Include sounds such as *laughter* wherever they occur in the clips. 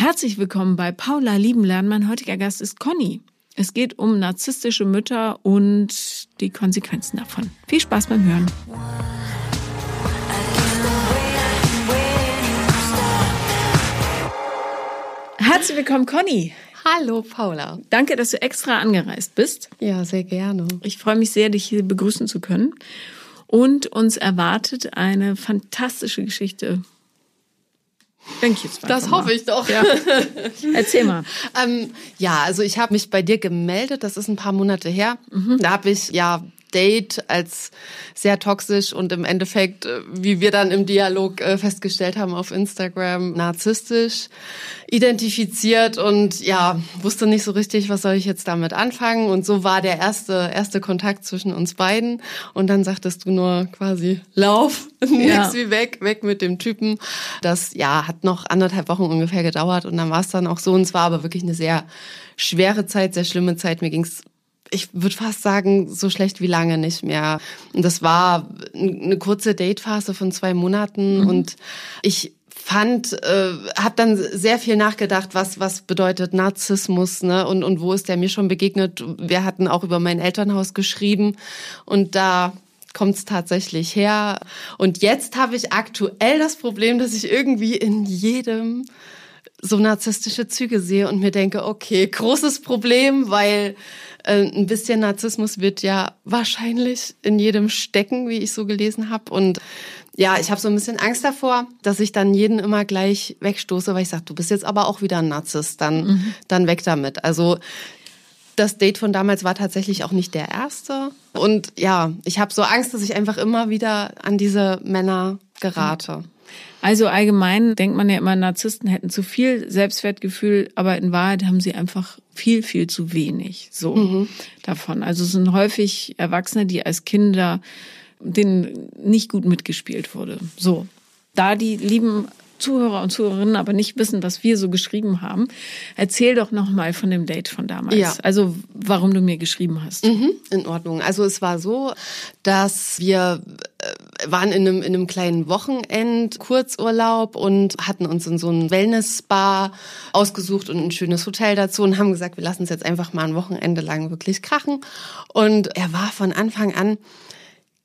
Herzlich willkommen bei Paula Liebenlernen. Mein heutiger Gast ist Conny. Es geht um narzisstische Mütter und die Konsequenzen davon. Viel Spaß beim Hören. Herzlich willkommen, Conny. Hallo, Paula. Danke, dass du extra angereist bist. Ja, sehr gerne. Ich freue mich sehr, dich hier begrüßen zu können. Und uns erwartet eine fantastische Geschichte. Denke ich jetzt Das hoffe ich doch. Ja. *laughs* Erzähl mal. ähm, ja, also ich habe mich bei dir gemeldet, das ist ein paar Monate her. Mhm. Da habe ich ja Date als sehr toxisch und im Endeffekt, äh, wie wir dann im Dialog äh, festgestellt haben auf Instagram, narzisstisch identifiziert und ja, wusste nicht so richtig, was soll ich jetzt damit anfangen. Und so war der erste, erste Kontakt zwischen uns beiden. Und dann sagtest du nur quasi, lauf, *laughs* ja. nix wie weg, weg mit dem Typen. Das, ja, hat noch anderthalb Wochen ungefähr gedauert und dann war es dann auch so. Und es war aber wirklich eine sehr schwere Zeit, sehr schlimme Zeit. Mir ging's ich würde fast sagen, so schlecht wie lange nicht mehr. Und das war eine kurze Datephase von zwei Monaten mhm. und ich fand, äh, habe dann sehr viel nachgedacht, was was bedeutet Narzissmus, ne? Und und wo ist der mir schon begegnet? Wir hatten auch über mein Elternhaus geschrieben und da kommt es tatsächlich her. Und jetzt habe ich aktuell das Problem, dass ich irgendwie in jedem so narzisstische Züge sehe und mir denke, okay, großes Problem, weil äh, ein bisschen Narzissmus wird ja wahrscheinlich in jedem stecken, wie ich so gelesen habe. Und ja, ich habe so ein bisschen Angst davor, dass ich dann jeden immer gleich wegstoße, weil ich sage, du bist jetzt aber auch wieder ein Narzisst, dann, mhm. dann weg damit. Also das Date von damals war tatsächlich auch nicht der erste. Und ja, ich habe so Angst, dass ich einfach immer wieder an diese Männer gerate. Mhm. Also allgemein denkt man ja immer, Narzissten hätten zu viel Selbstwertgefühl, aber in Wahrheit haben sie einfach viel, viel zu wenig so mhm. davon. Also es sind häufig Erwachsene, die als Kinder denen nicht gut mitgespielt wurde. So. Da die lieben Zuhörer und Zuhörerinnen aber nicht wissen, was wir so geschrieben haben, erzähl doch noch mal von dem Date von damals. Ja. Also warum du mir geschrieben hast. Mhm, in Ordnung. Also es war so, dass wir äh, waren in einem, in einem kleinen Wochenend Kurzurlaub und hatten uns in so ein Wellness-Spa ausgesucht und ein schönes Hotel dazu und haben gesagt, wir lassen es jetzt einfach mal ein Wochenende lang wirklich krachen. Und er war von Anfang an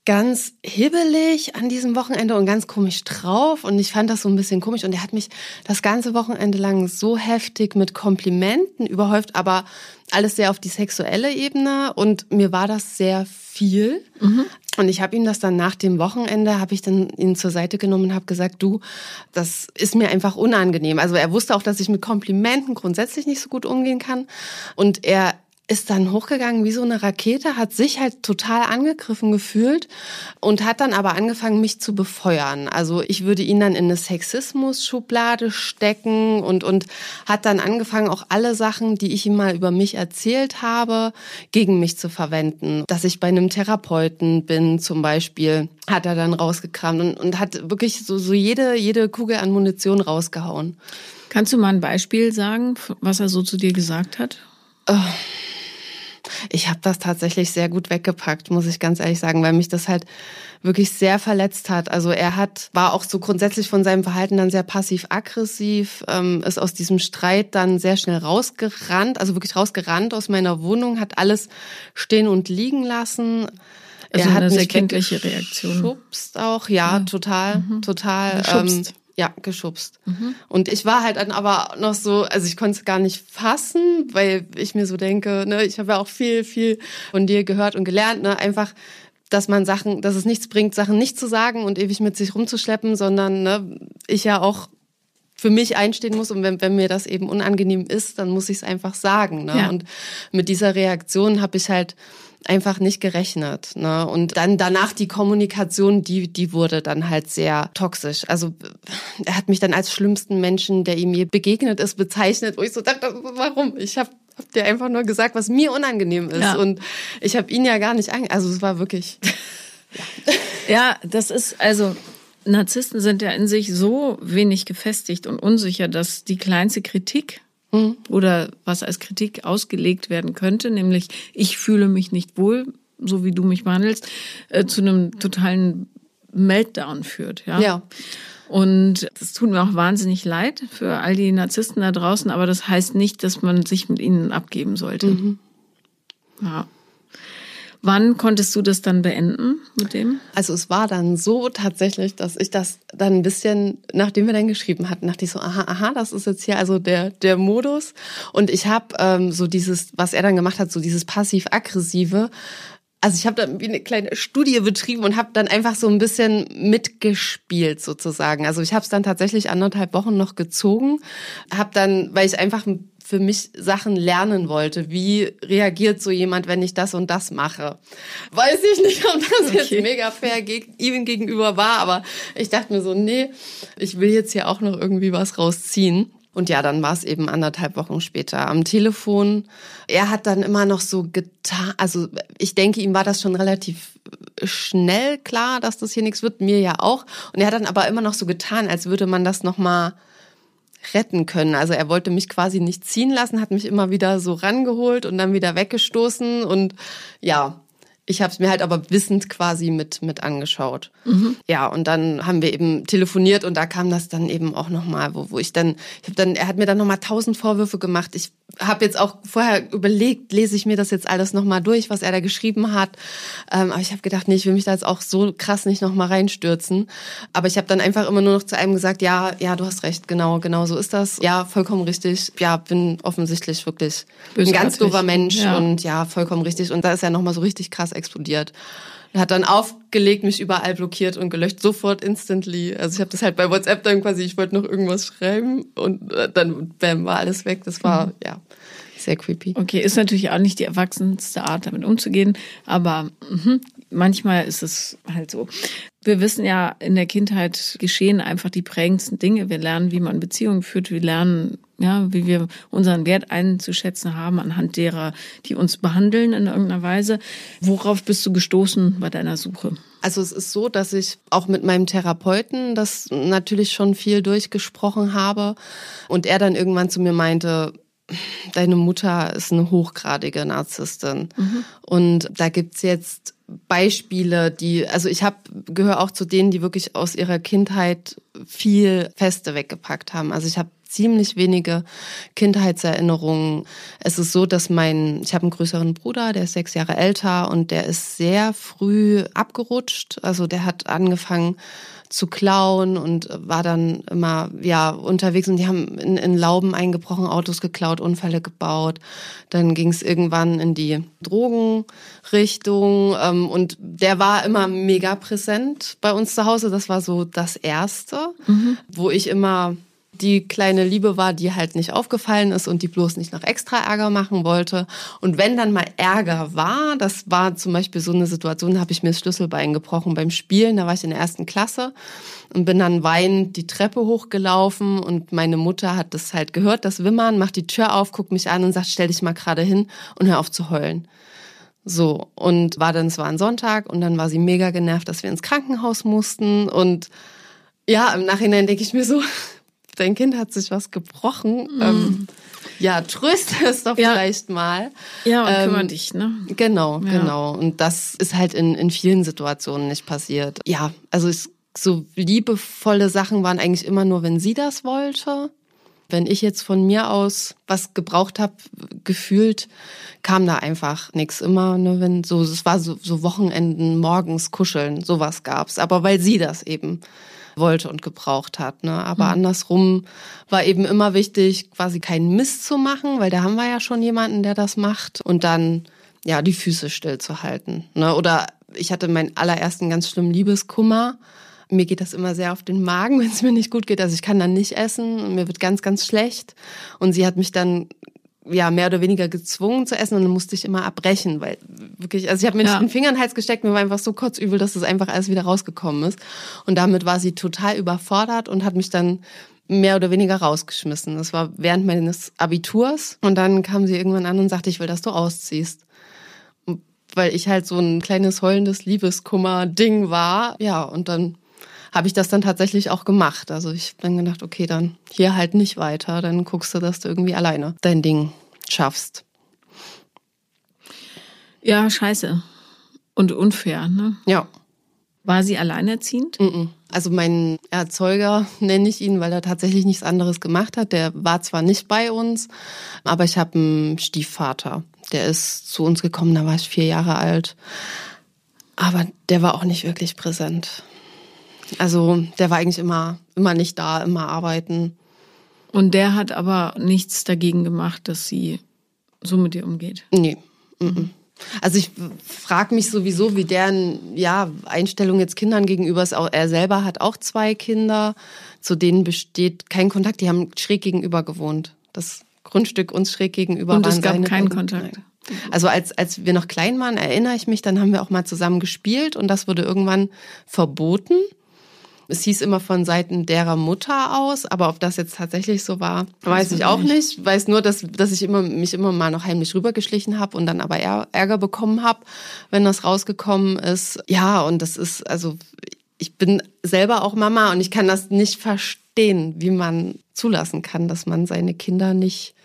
ganz hibbelig an diesem Wochenende und ganz komisch drauf und ich fand das so ein bisschen komisch und er hat mich das ganze Wochenende lang so heftig mit Komplimenten überhäuft, aber alles sehr auf die sexuelle Ebene und mir war das sehr viel. Mhm. Und ich habe ihm das dann nach dem Wochenende, habe ich dann ihn zur Seite genommen und habe gesagt, du, das ist mir einfach unangenehm. Also er wusste auch, dass ich mit Komplimenten grundsätzlich nicht so gut umgehen kann. Und er ist dann hochgegangen wie so eine Rakete, hat sich halt total angegriffen gefühlt und hat dann aber angefangen, mich zu befeuern. Also ich würde ihn dann in eine Sexismus-Schublade stecken und, und hat dann angefangen, auch alle Sachen, die ich ihm mal über mich erzählt habe, gegen mich zu verwenden. Dass ich bei einem Therapeuten bin zum Beispiel, hat er dann rausgekramt und, und hat wirklich so, so jede, jede Kugel an Munition rausgehauen. Kannst du mal ein Beispiel sagen, was er so zu dir gesagt hat? Oh. Ich habe das tatsächlich sehr gut weggepackt, muss ich ganz ehrlich sagen, weil mich das halt wirklich sehr verletzt hat. Also er hat, war auch so grundsätzlich von seinem Verhalten dann sehr passiv-aggressiv, ähm, ist aus diesem Streit dann sehr schnell rausgerannt, also wirklich rausgerannt aus meiner Wohnung, hat alles stehen und liegen lassen. Also er hat eine sehr kindliche Reaktion. Geschubst auch, ja, ja. total, mhm. total. Ähm, ja, geschubst. Mhm. Und ich war halt dann aber noch so, also ich konnte es gar nicht fassen, weil ich mir so denke, ne, ich habe ja auch viel, viel von dir gehört und gelernt, ne, einfach, dass man Sachen, dass es nichts bringt, Sachen nicht zu sagen und ewig mit sich rumzuschleppen, sondern ne, ich ja auch für mich einstehen muss und wenn, wenn mir das eben unangenehm ist, dann muss ich es einfach sagen. Ne? Ja. Und mit dieser Reaktion habe ich halt einfach nicht gerechnet. Ne? Und dann danach die Kommunikation, die, die wurde dann halt sehr toxisch. Also er hat mich dann als schlimmsten Menschen, der ihm je begegnet ist, bezeichnet, wo ich so dachte, warum? Ich habe hab dir einfach nur gesagt, was mir unangenehm ist. Ja. Und ich habe ihn ja gar nicht ange... Also es war wirklich... *laughs* ja, das ist also Narzissten sind ja in sich so wenig gefestigt und unsicher, dass die kleinste Kritik mhm. oder was als Kritik ausgelegt werden könnte, nämlich ich fühle mich nicht wohl, so wie du mich behandelst, äh, zu einem totalen Meltdown führt. Ja. ja. Und das tut mir auch wahnsinnig leid für all die Narzissten da draußen, aber das heißt nicht, dass man sich mit ihnen abgeben sollte. Mhm. Ja. Wann konntest du das dann beenden mit dem? Also es war dann so tatsächlich, dass ich das dann ein bisschen, nachdem wir dann geschrieben hatten, dachte ich so, aha, aha, das ist jetzt hier also der der Modus. Und ich habe ähm, so dieses, was er dann gemacht hat, so dieses passiv-aggressive. Also ich habe dann wie eine kleine Studie betrieben und habe dann einfach so ein bisschen mitgespielt sozusagen. Also ich habe es dann tatsächlich anderthalb Wochen noch gezogen, habe dann, weil ich einfach für mich Sachen lernen wollte. Wie reagiert so jemand, wenn ich das und das mache? Weiß ich nicht, ob das okay. jetzt mega fair ihm gegenüber war, aber ich dachte mir so, nee, ich will jetzt hier auch noch irgendwie was rausziehen. Und ja, dann war es eben anderthalb Wochen später am Telefon. Er hat dann immer noch so getan, also ich denke, ihm war das schon relativ schnell klar, dass das hier nichts wird, mir ja auch. Und er hat dann aber immer noch so getan, als würde man das nochmal retten können. Also er wollte mich quasi nicht ziehen lassen, hat mich immer wieder so rangeholt und dann wieder weggestoßen und ja, ich habe es mir halt aber wissend quasi mit mit angeschaut. Mhm. Ja, und dann haben wir eben telefoniert und da kam das dann eben auch nochmal, wo, wo ich dann, ich habe dann, er hat mir dann nochmal tausend Vorwürfe gemacht. Ich habe jetzt auch vorher überlegt, lese ich mir das jetzt alles nochmal durch, was er da geschrieben hat. Ähm, aber ich habe gedacht, nee, ich will mich da jetzt auch so krass nicht nochmal reinstürzen. Aber ich habe dann einfach immer nur noch zu einem gesagt, ja, ja, du hast recht, genau, genau so ist das. Ja, vollkommen richtig. Ja, bin offensichtlich wirklich Bösartig. ein ganz doofer Mensch ja. und ja, vollkommen richtig. Und da ist er nochmal so richtig krass explodiert. Er hat dann aufgelegt, mich überall blockiert und gelöscht, sofort instantly. Also ich habe das halt bei WhatsApp dann quasi, ich wollte noch irgendwas schreiben und äh, dann bam, war alles weg. Das war, mhm. ja, sehr creepy. Okay, ist natürlich auch nicht die erwachsenste Art, damit umzugehen, aber mh, manchmal ist es halt so. Wir wissen ja, in der Kindheit geschehen einfach die prägendsten Dinge. Wir lernen, wie man Beziehungen führt. Wir lernen, ja, wie wir unseren Wert einzuschätzen haben anhand derer, die uns behandeln in irgendeiner Weise. Worauf bist du gestoßen bei deiner Suche? Also es ist so, dass ich auch mit meinem Therapeuten das natürlich schon viel durchgesprochen habe und er dann irgendwann zu mir meinte, deine Mutter ist eine hochgradige Narzisstin. Mhm. Und da gibt's jetzt Beispiele, die, also ich habe gehöre auch zu denen, die wirklich aus ihrer Kindheit viel Feste weggepackt haben. Also ich habe ziemlich wenige Kindheitserinnerungen. Es ist so, dass mein, ich habe einen größeren Bruder, der ist sechs Jahre älter und der ist sehr früh abgerutscht. Also der hat angefangen zu klauen und war dann immer ja unterwegs und die haben in, in Lauben eingebrochen, Autos geklaut, Unfälle gebaut. Dann ging es irgendwann in die Drogenrichtung ähm, und der war immer mega präsent bei uns zu Hause. Das war so das Erste, mhm. wo ich immer die kleine Liebe war, die halt nicht aufgefallen ist und die bloß nicht noch extra Ärger machen wollte. Und wenn dann mal Ärger war, das war zum Beispiel so eine Situation, da habe ich mir das Schlüsselbein gebrochen beim Spielen, da war ich in der ersten Klasse und bin dann weinend die Treppe hochgelaufen und meine Mutter hat das halt gehört, das Wimmern, macht die Tür auf, guckt mich an und sagt, stell dich mal gerade hin und hör auf zu heulen. So, und war dann, es war ein Sonntag und dann war sie mega genervt, dass wir ins Krankenhaus mussten und ja, im Nachhinein denke ich mir so, *laughs* dein Kind hat sich was gebrochen. Mhm. Ähm, ja, tröste *laughs* es doch ja. vielleicht mal. Ja, und ähm, kümmere dich, ne? Genau, ja. genau. Und das ist halt in, in vielen Situationen nicht passiert. Ja, also es, so liebevolle Sachen waren eigentlich immer nur, wenn sie das wollte. Wenn ich jetzt von mir aus was gebraucht habe, gefühlt, kam da einfach nichts. Immer, ne, wenn so, es war so, so Wochenenden, morgens kuscheln, sowas gab's. Aber weil sie das eben wollte und gebraucht hat. Ne? Aber mhm. andersrum war eben immer wichtig, quasi keinen Mist zu machen, weil da haben wir ja schon jemanden, der das macht. Und dann ja die Füße stillzuhalten. Ne? Oder ich hatte meinen allerersten ganz schlimmen Liebeskummer. Mir geht das immer sehr auf den Magen, *laughs* wenn es mir nicht gut geht. Also ich kann dann nicht essen und mir wird ganz, ganz schlecht. Und sie hat mich dann ja mehr oder weniger gezwungen zu essen und dann musste ich immer abbrechen, weil wirklich, also ich habe mir ja. den Finger in den Hals gesteckt, mir war einfach so kotzübel, dass das einfach alles wieder rausgekommen ist. Und damit war sie total überfordert und hat mich dann mehr oder weniger rausgeschmissen. Das war während meines Abiturs und dann kam sie irgendwann an und sagte, ich will, dass du ausziehst. Weil ich halt so ein kleines heulendes Liebeskummer-Ding war. Ja, und dann habe ich das dann tatsächlich auch gemacht. Also ich bin gedacht, okay, dann hier halt nicht weiter, dann guckst du, dass du irgendwie alleine dein Ding schaffst. Ja, scheiße. Und unfair, ne? Ja. War sie alleinerziehend? Also mein Erzeuger nenne ich ihn, weil er tatsächlich nichts anderes gemacht hat. Der war zwar nicht bei uns, aber ich habe einen Stiefvater. Der ist zu uns gekommen, da war ich vier Jahre alt. Aber der war auch nicht wirklich präsent. Also der war eigentlich immer, immer nicht da, immer arbeiten. Und der hat aber nichts dagegen gemacht, dass sie so mit dir umgeht. Nee. Mhm. Also ich frage mich sowieso, wie deren ja, Einstellung jetzt Kindern gegenüber ist. Auch er selber hat auch zwei Kinder, zu denen besteht kein Kontakt. Die haben schräg gegenüber gewohnt. Das Grundstück uns schräg gegenüber. Und es gab keinen Kontakt. Nein. Also als, als wir noch klein waren, erinnere ich mich, dann haben wir auch mal zusammen gespielt und das wurde irgendwann verboten. Es hieß immer von Seiten derer Mutter aus, aber ob das jetzt tatsächlich so war, weiß ich auch nicht. Ich weiß nur, dass, dass ich immer, mich immer mal noch heimlich rübergeschlichen habe und dann aber Ärger bekommen habe, wenn das rausgekommen ist. Ja, und das ist, also ich bin selber auch Mama und ich kann das nicht verstehen, wie man zulassen kann, dass man seine Kinder nicht,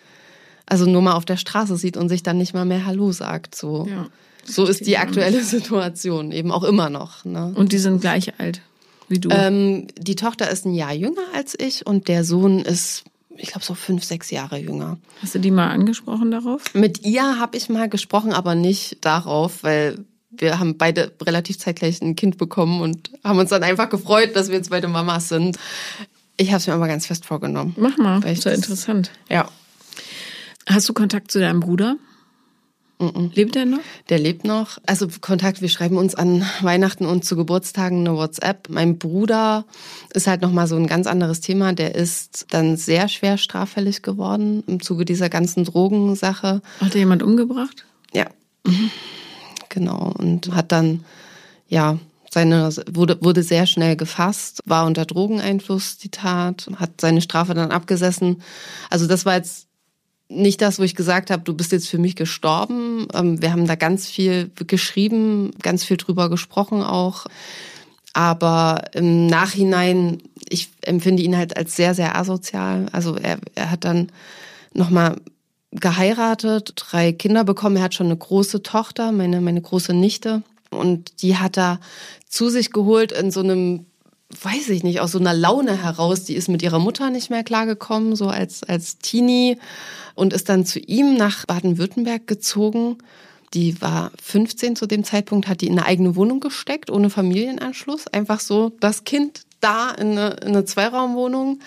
also nur mal auf der Straße sieht und sich dann nicht mal mehr Hallo sagt. So, ja, so ist die aktuelle *laughs* Situation eben auch immer noch. Ne? Und die sind gleich alt wie du? Ähm, die Tochter ist ein Jahr jünger als ich und der Sohn ist, ich glaube, so fünf, sechs Jahre jünger. Hast du die mal angesprochen darauf? Mit ihr habe ich mal gesprochen, aber nicht darauf, weil wir haben beide relativ zeitgleich ein Kind bekommen und haben uns dann einfach gefreut, dass wir jetzt beide Mamas sind. Ich habe es mir aber ganz fest vorgenommen. Mach mal, ist ja interessant. Ja. Hast du Kontakt zu deinem Bruder? Mm Lebt er noch? Der lebt noch. Also Kontakt, wir schreiben uns an Weihnachten und zu Geburtstagen eine WhatsApp. Mein Bruder ist halt nochmal so ein ganz anderes Thema. Der ist dann sehr schwer straffällig geworden im Zuge dieser ganzen Drogensache. Hat er jemand umgebracht? Ja. Mhm. Genau. Und hat dann, ja, seine, wurde, wurde sehr schnell gefasst, war unter Drogeneinfluss die Tat, hat seine Strafe dann abgesessen. Also das war jetzt nicht das, wo ich gesagt habe, du bist jetzt für mich gestorben. Ähm, wir haben da ganz viel geschrieben, ganz viel drüber gesprochen auch. Aber im Nachhinein, ich empfinde ihn halt als sehr, sehr asozial. Also er, er hat dann nochmal geheiratet, drei Kinder bekommen. Er hat schon eine große Tochter, meine, meine große Nichte. Und die hat er zu sich geholt in so einem weiß ich nicht, aus so einer Laune heraus, die ist mit ihrer Mutter nicht mehr klargekommen, so als, als Teenie und ist dann zu ihm nach Baden-Württemberg gezogen. Die war 15 zu dem Zeitpunkt, hat die in eine eigene Wohnung gesteckt, ohne Familienanschluss. Einfach so das Kind da in eine, in eine Zweiraumwohnung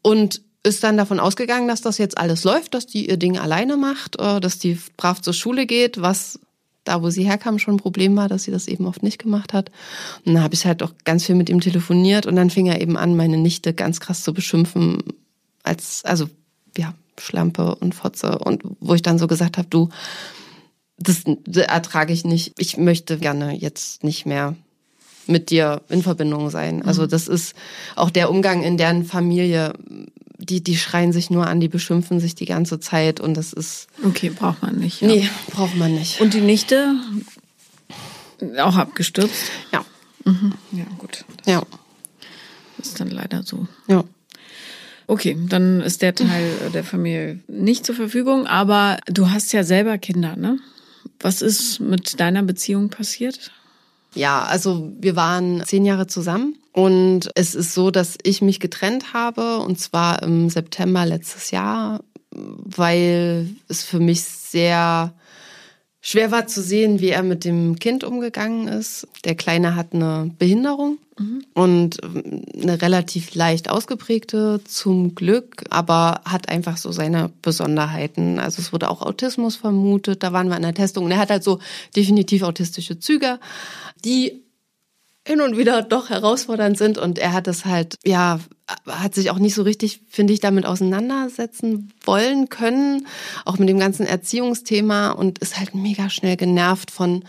und ist dann davon ausgegangen, dass das jetzt alles läuft, dass die ihr Ding alleine macht, äh, dass die brav zur Schule geht, was da, wo sie herkam, schon ein Problem war, dass sie das eben oft nicht gemacht hat. Und dann habe ich halt auch ganz viel mit ihm telefoniert und dann fing er eben an, meine Nichte ganz krass zu beschimpfen, als, also, ja, Schlampe und Fotze. Und wo ich dann so gesagt habe, du, das, ertrage ich nicht. Ich möchte gerne jetzt nicht mehr mit dir in Verbindung sein. Also mhm. das ist auch der Umgang in deren Familie die, die schreien sich nur an, die beschimpfen sich die ganze Zeit und das ist. Okay, braucht man nicht. Ja. Nee, braucht man nicht. Und die Nichte auch abgestürzt? Ja. Mhm. Ja, gut. Das ja. Ist dann leider so. Ja. Okay, dann ist der Teil *laughs* der Familie nicht zur Verfügung, aber du hast ja selber Kinder, ne? Was ist mit deiner Beziehung passiert? Ja, also wir waren zehn Jahre zusammen und es ist so, dass ich mich getrennt habe und zwar im September letztes Jahr, weil es für mich sehr schwer war zu sehen, wie er mit dem Kind umgegangen ist. Der Kleine hat eine Behinderung mhm. und eine relativ leicht ausgeprägte zum Glück, aber hat einfach so seine Besonderheiten. Also es wurde auch Autismus vermutet, da waren wir in der Testung und er hat halt so definitiv autistische Züge, die hin und wieder doch herausfordernd sind und er hat es halt, ja, hat sich auch nicht so richtig, finde ich, damit auseinandersetzen wollen können, auch mit dem ganzen Erziehungsthema und ist halt mega schnell genervt von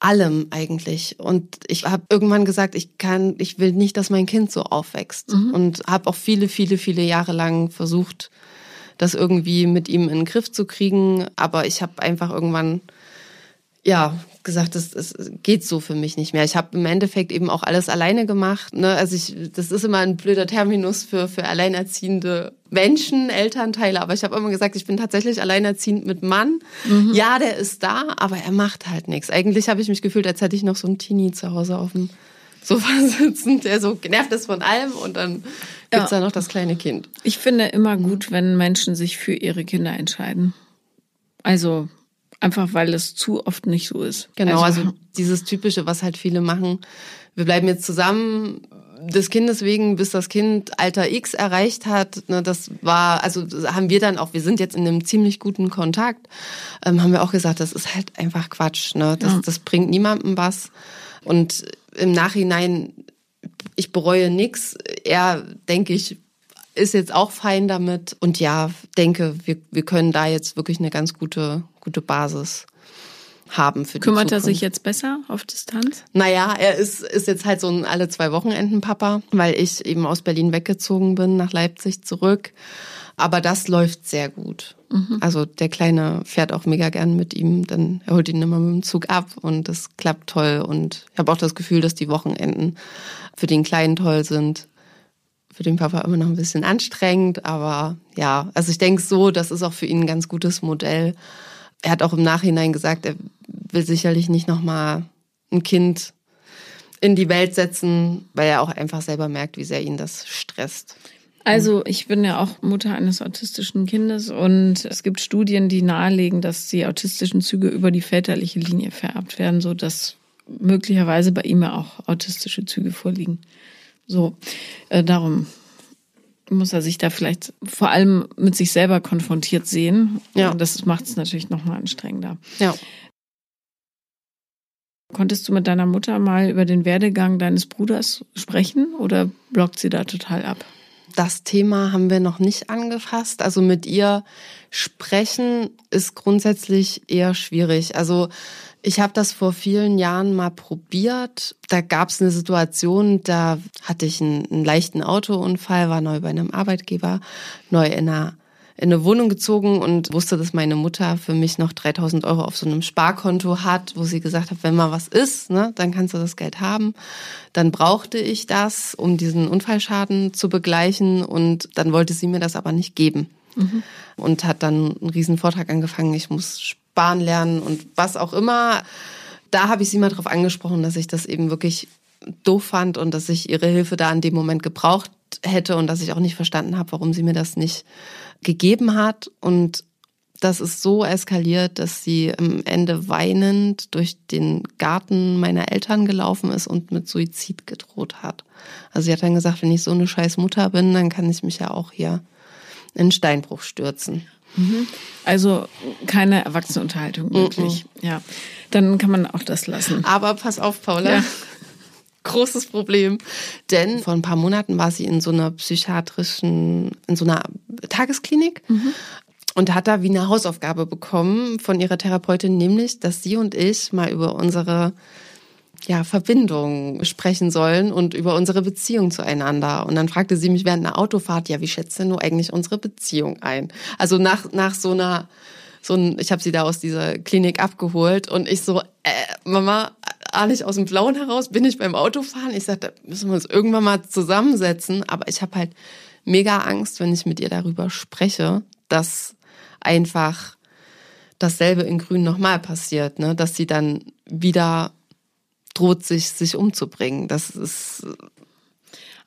allem eigentlich. Und ich habe irgendwann gesagt, ich kann, ich will nicht, dass mein Kind so aufwächst mhm. und habe auch viele, viele, viele Jahre lang versucht, das irgendwie mit ihm in den Griff zu kriegen, aber ich habe einfach irgendwann ja gesagt, das, das geht so für mich nicht mehr. Ich habe im Endeffekt eben auch alles alleine gemacht. Ne? Also ich, das ist immer ein blöder Terminus für, für alleinerziehende Menschen, Elternteile. Aber ich habe immer gesagt, ich bin tatsächlich alleinerziehend mit Mann. Mhm. Ja, der ist da, aber er macht halt nichts. Eigentlich habe ich mich gefühlt, als hätte ich noch so einen Teenie zu Hause auf dem Sofa *laughs* sitzen, der so genervt ist von allem und dann gibt's ja. da noch das kleine Kind. Ich finde immer gut, wenn Menschen sich für ihre Kinder entscheiden. Also einfach, weil es zu oft nicht so ist. Genau, also, also dieses typische, was halt viele machen. Wir bleiben jetzt zusammen des Kindes wegen, bis das Kind Alter X erreicht hat. Ne, das war, also haben wir dann auch, wir sind jetzt in einem ziemlich guten Kontakt, ähm, haben wir auch gesagt, das ist halt einfach Quatsch. Ne? Das, ja. das bringt niemandem was. Und im Nachhinein, ich bereue nichts. Er, denke ich, ist jetzt auch fein damit. Und ja, denke, wir, wir können da jetzt wirklich eine ganz gute, gute Basis haben für die Kümmert Zukunft. er sich jetzt besser auf Distanz? Naja, er ist, ist jetzt halt so ein alle zwei Wochenenden Papa, weil ich eben aus Berlin weggezogen bin, nach Leipzig zurück. Aber das läuft sehr gut. Mhm. Also der Kleine fährt auch mega gern mit ihm, dann er holt ihn immer mit dem Zug ab und das klappt toll. Und ich habe auch das Gefühl, dass die Wochenenden für den Kleinen toll sind. Für den Papa immer noch ein bisschen anstrengend, aber ja, also ich denke so, das ist auch für ihn ein ganz gutes Modell. Er hat auch im Nachhinein gesagt, er will sicherlich nicht nochmal ein Kind in die Welt setzen, weil er auch einfach selber merkt, wie sehr ihn das stresst. Also ich bin ja auch Mutter eines autistischen Kindes und es gibt Studien, die nahelegen, dass die autistischen Züge über die väterliche Linie vererbt werden, so dass möglicherweise bei ihm ja auch autistische Züge vorliegen. So, äh, darum muss er sich da vielleicht vor allem mit sich selber konfrontiert sehen. Ja. Und das macht es natürlich noch mal anstrengender. Ja. Konntest du mit deiner Mutter mal über den Werdegang deines Bruders sprechen oder blockt sie da total ab? Das Thema haben wir noch nicht angefasst. Also mit ihr sprechen ist grundsätzlich eher schwierig. Also ich habe das vor vielen Jahren mal probiert. Da gab es eine Situation, da hatte ich einen, einen leichten Autounfall, war neu bei einem Arbeitgeber, neu in einer in eine Wohnung gezogen und wusste, dass meine Mutter für mich noch 3000 Euro auf so einem Sparkonto hat, wo sie gesagt hat, wenn mal was ist, ne, dann kannst du das Geld haben. Dann brauchte ich das, um diesen Unfallschaden zu begleichen und dann wollte sie mir das aber nicht geben. Mhm. Und hat dann einen riesen Vortrag angefangen, ich muss sparen lernen und was auch immer. Da habe ich sie mal darauf angesprochen, dass ich das eben wirklich doof fand und dass ich ihre Hilfe da in dem Moment gebraucht hätte und dass ich auch nicht verstanden habe, warum sie mir das nicht gegeben hat. Und das ist so eskaliert, dass sie am Ende weinend durch den Garten meiner Eltern gelaufen ist und mit Suizid gedroht hat. Also sie hat dann gesagt, wenn ich so eine scheiß Mutter bin, dann kann ich mich ja auch hier in Steinbruch stürzen. Mhm. Also keine Erwachsenenunterhaltung möglich. Mhm. Ja, dann kann man auch das lassen. Aber pass auf, Paula. Ja *laughs* großes Problem. Denn vor ein paar Monaten war sie in so einer psychiatrischen, in so einer Tagesklinik. Mhm. Und hat da wie eine Hausaufgabe bekommen von ihrer Therapeutin, nämlich, dass sie und ich mal über unsere ja, Verbindung sprechen sollen und über unsere Beziehung zueinander. Und dann fragte sie mich während einer Autofahrt, ja, wie schätzt denn du eigentlich unsere Beziehung ein? Also nach, nach so einer, so ein, ich habe sie da aus dieser Klinik abgeholt und ich so, äh, Mama, nicht aus dem Blauen heraus bin ich beim Autofahren. Ich sagte, da müssen wir uns irgendwann mal zusammensetzen. Aber ich habe halt mega Angst, wenn ich mit ihr darüber spreche, dass einfach dasselbe in Grün nochmal passiert, ne? dass sie dann wieder droht, sich, sich umzubringen. Das ist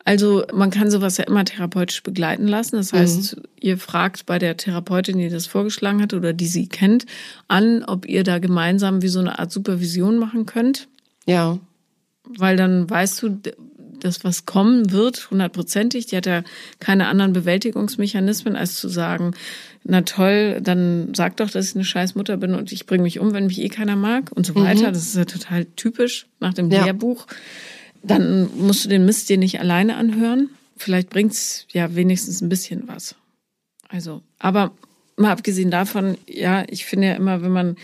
also man kann sowas ja immer therapeutisch begleiten lassen. Das heißt, mhm. ihr fragt bei der Therapeutin, die das vorgeschlagen hat oder die sie kennt, an, ob ihr da gemeinsam wie so eine Art Supervision machen könnt. Ja. Weil dann weißt du, das, was kommen wird, hundertprozentig. Die hat ja keine anderen Bewältigungsmechanismen, als zu sagen, na toll, dann sag doch, dass ich eine scheiß Mutter bin und ich bringe mich um, wenn mich eh keiner mag und so weiter. Mhm. Das ist ja total typisch nach dem ja. Lehrbuch dann musst du den Mist dir nicht alleine anhören. Vielleicht bringt's ja wenigstens ein bisschen was. Also, aber mal abgesehen davon, ja, ich finde ja immer, wenn man,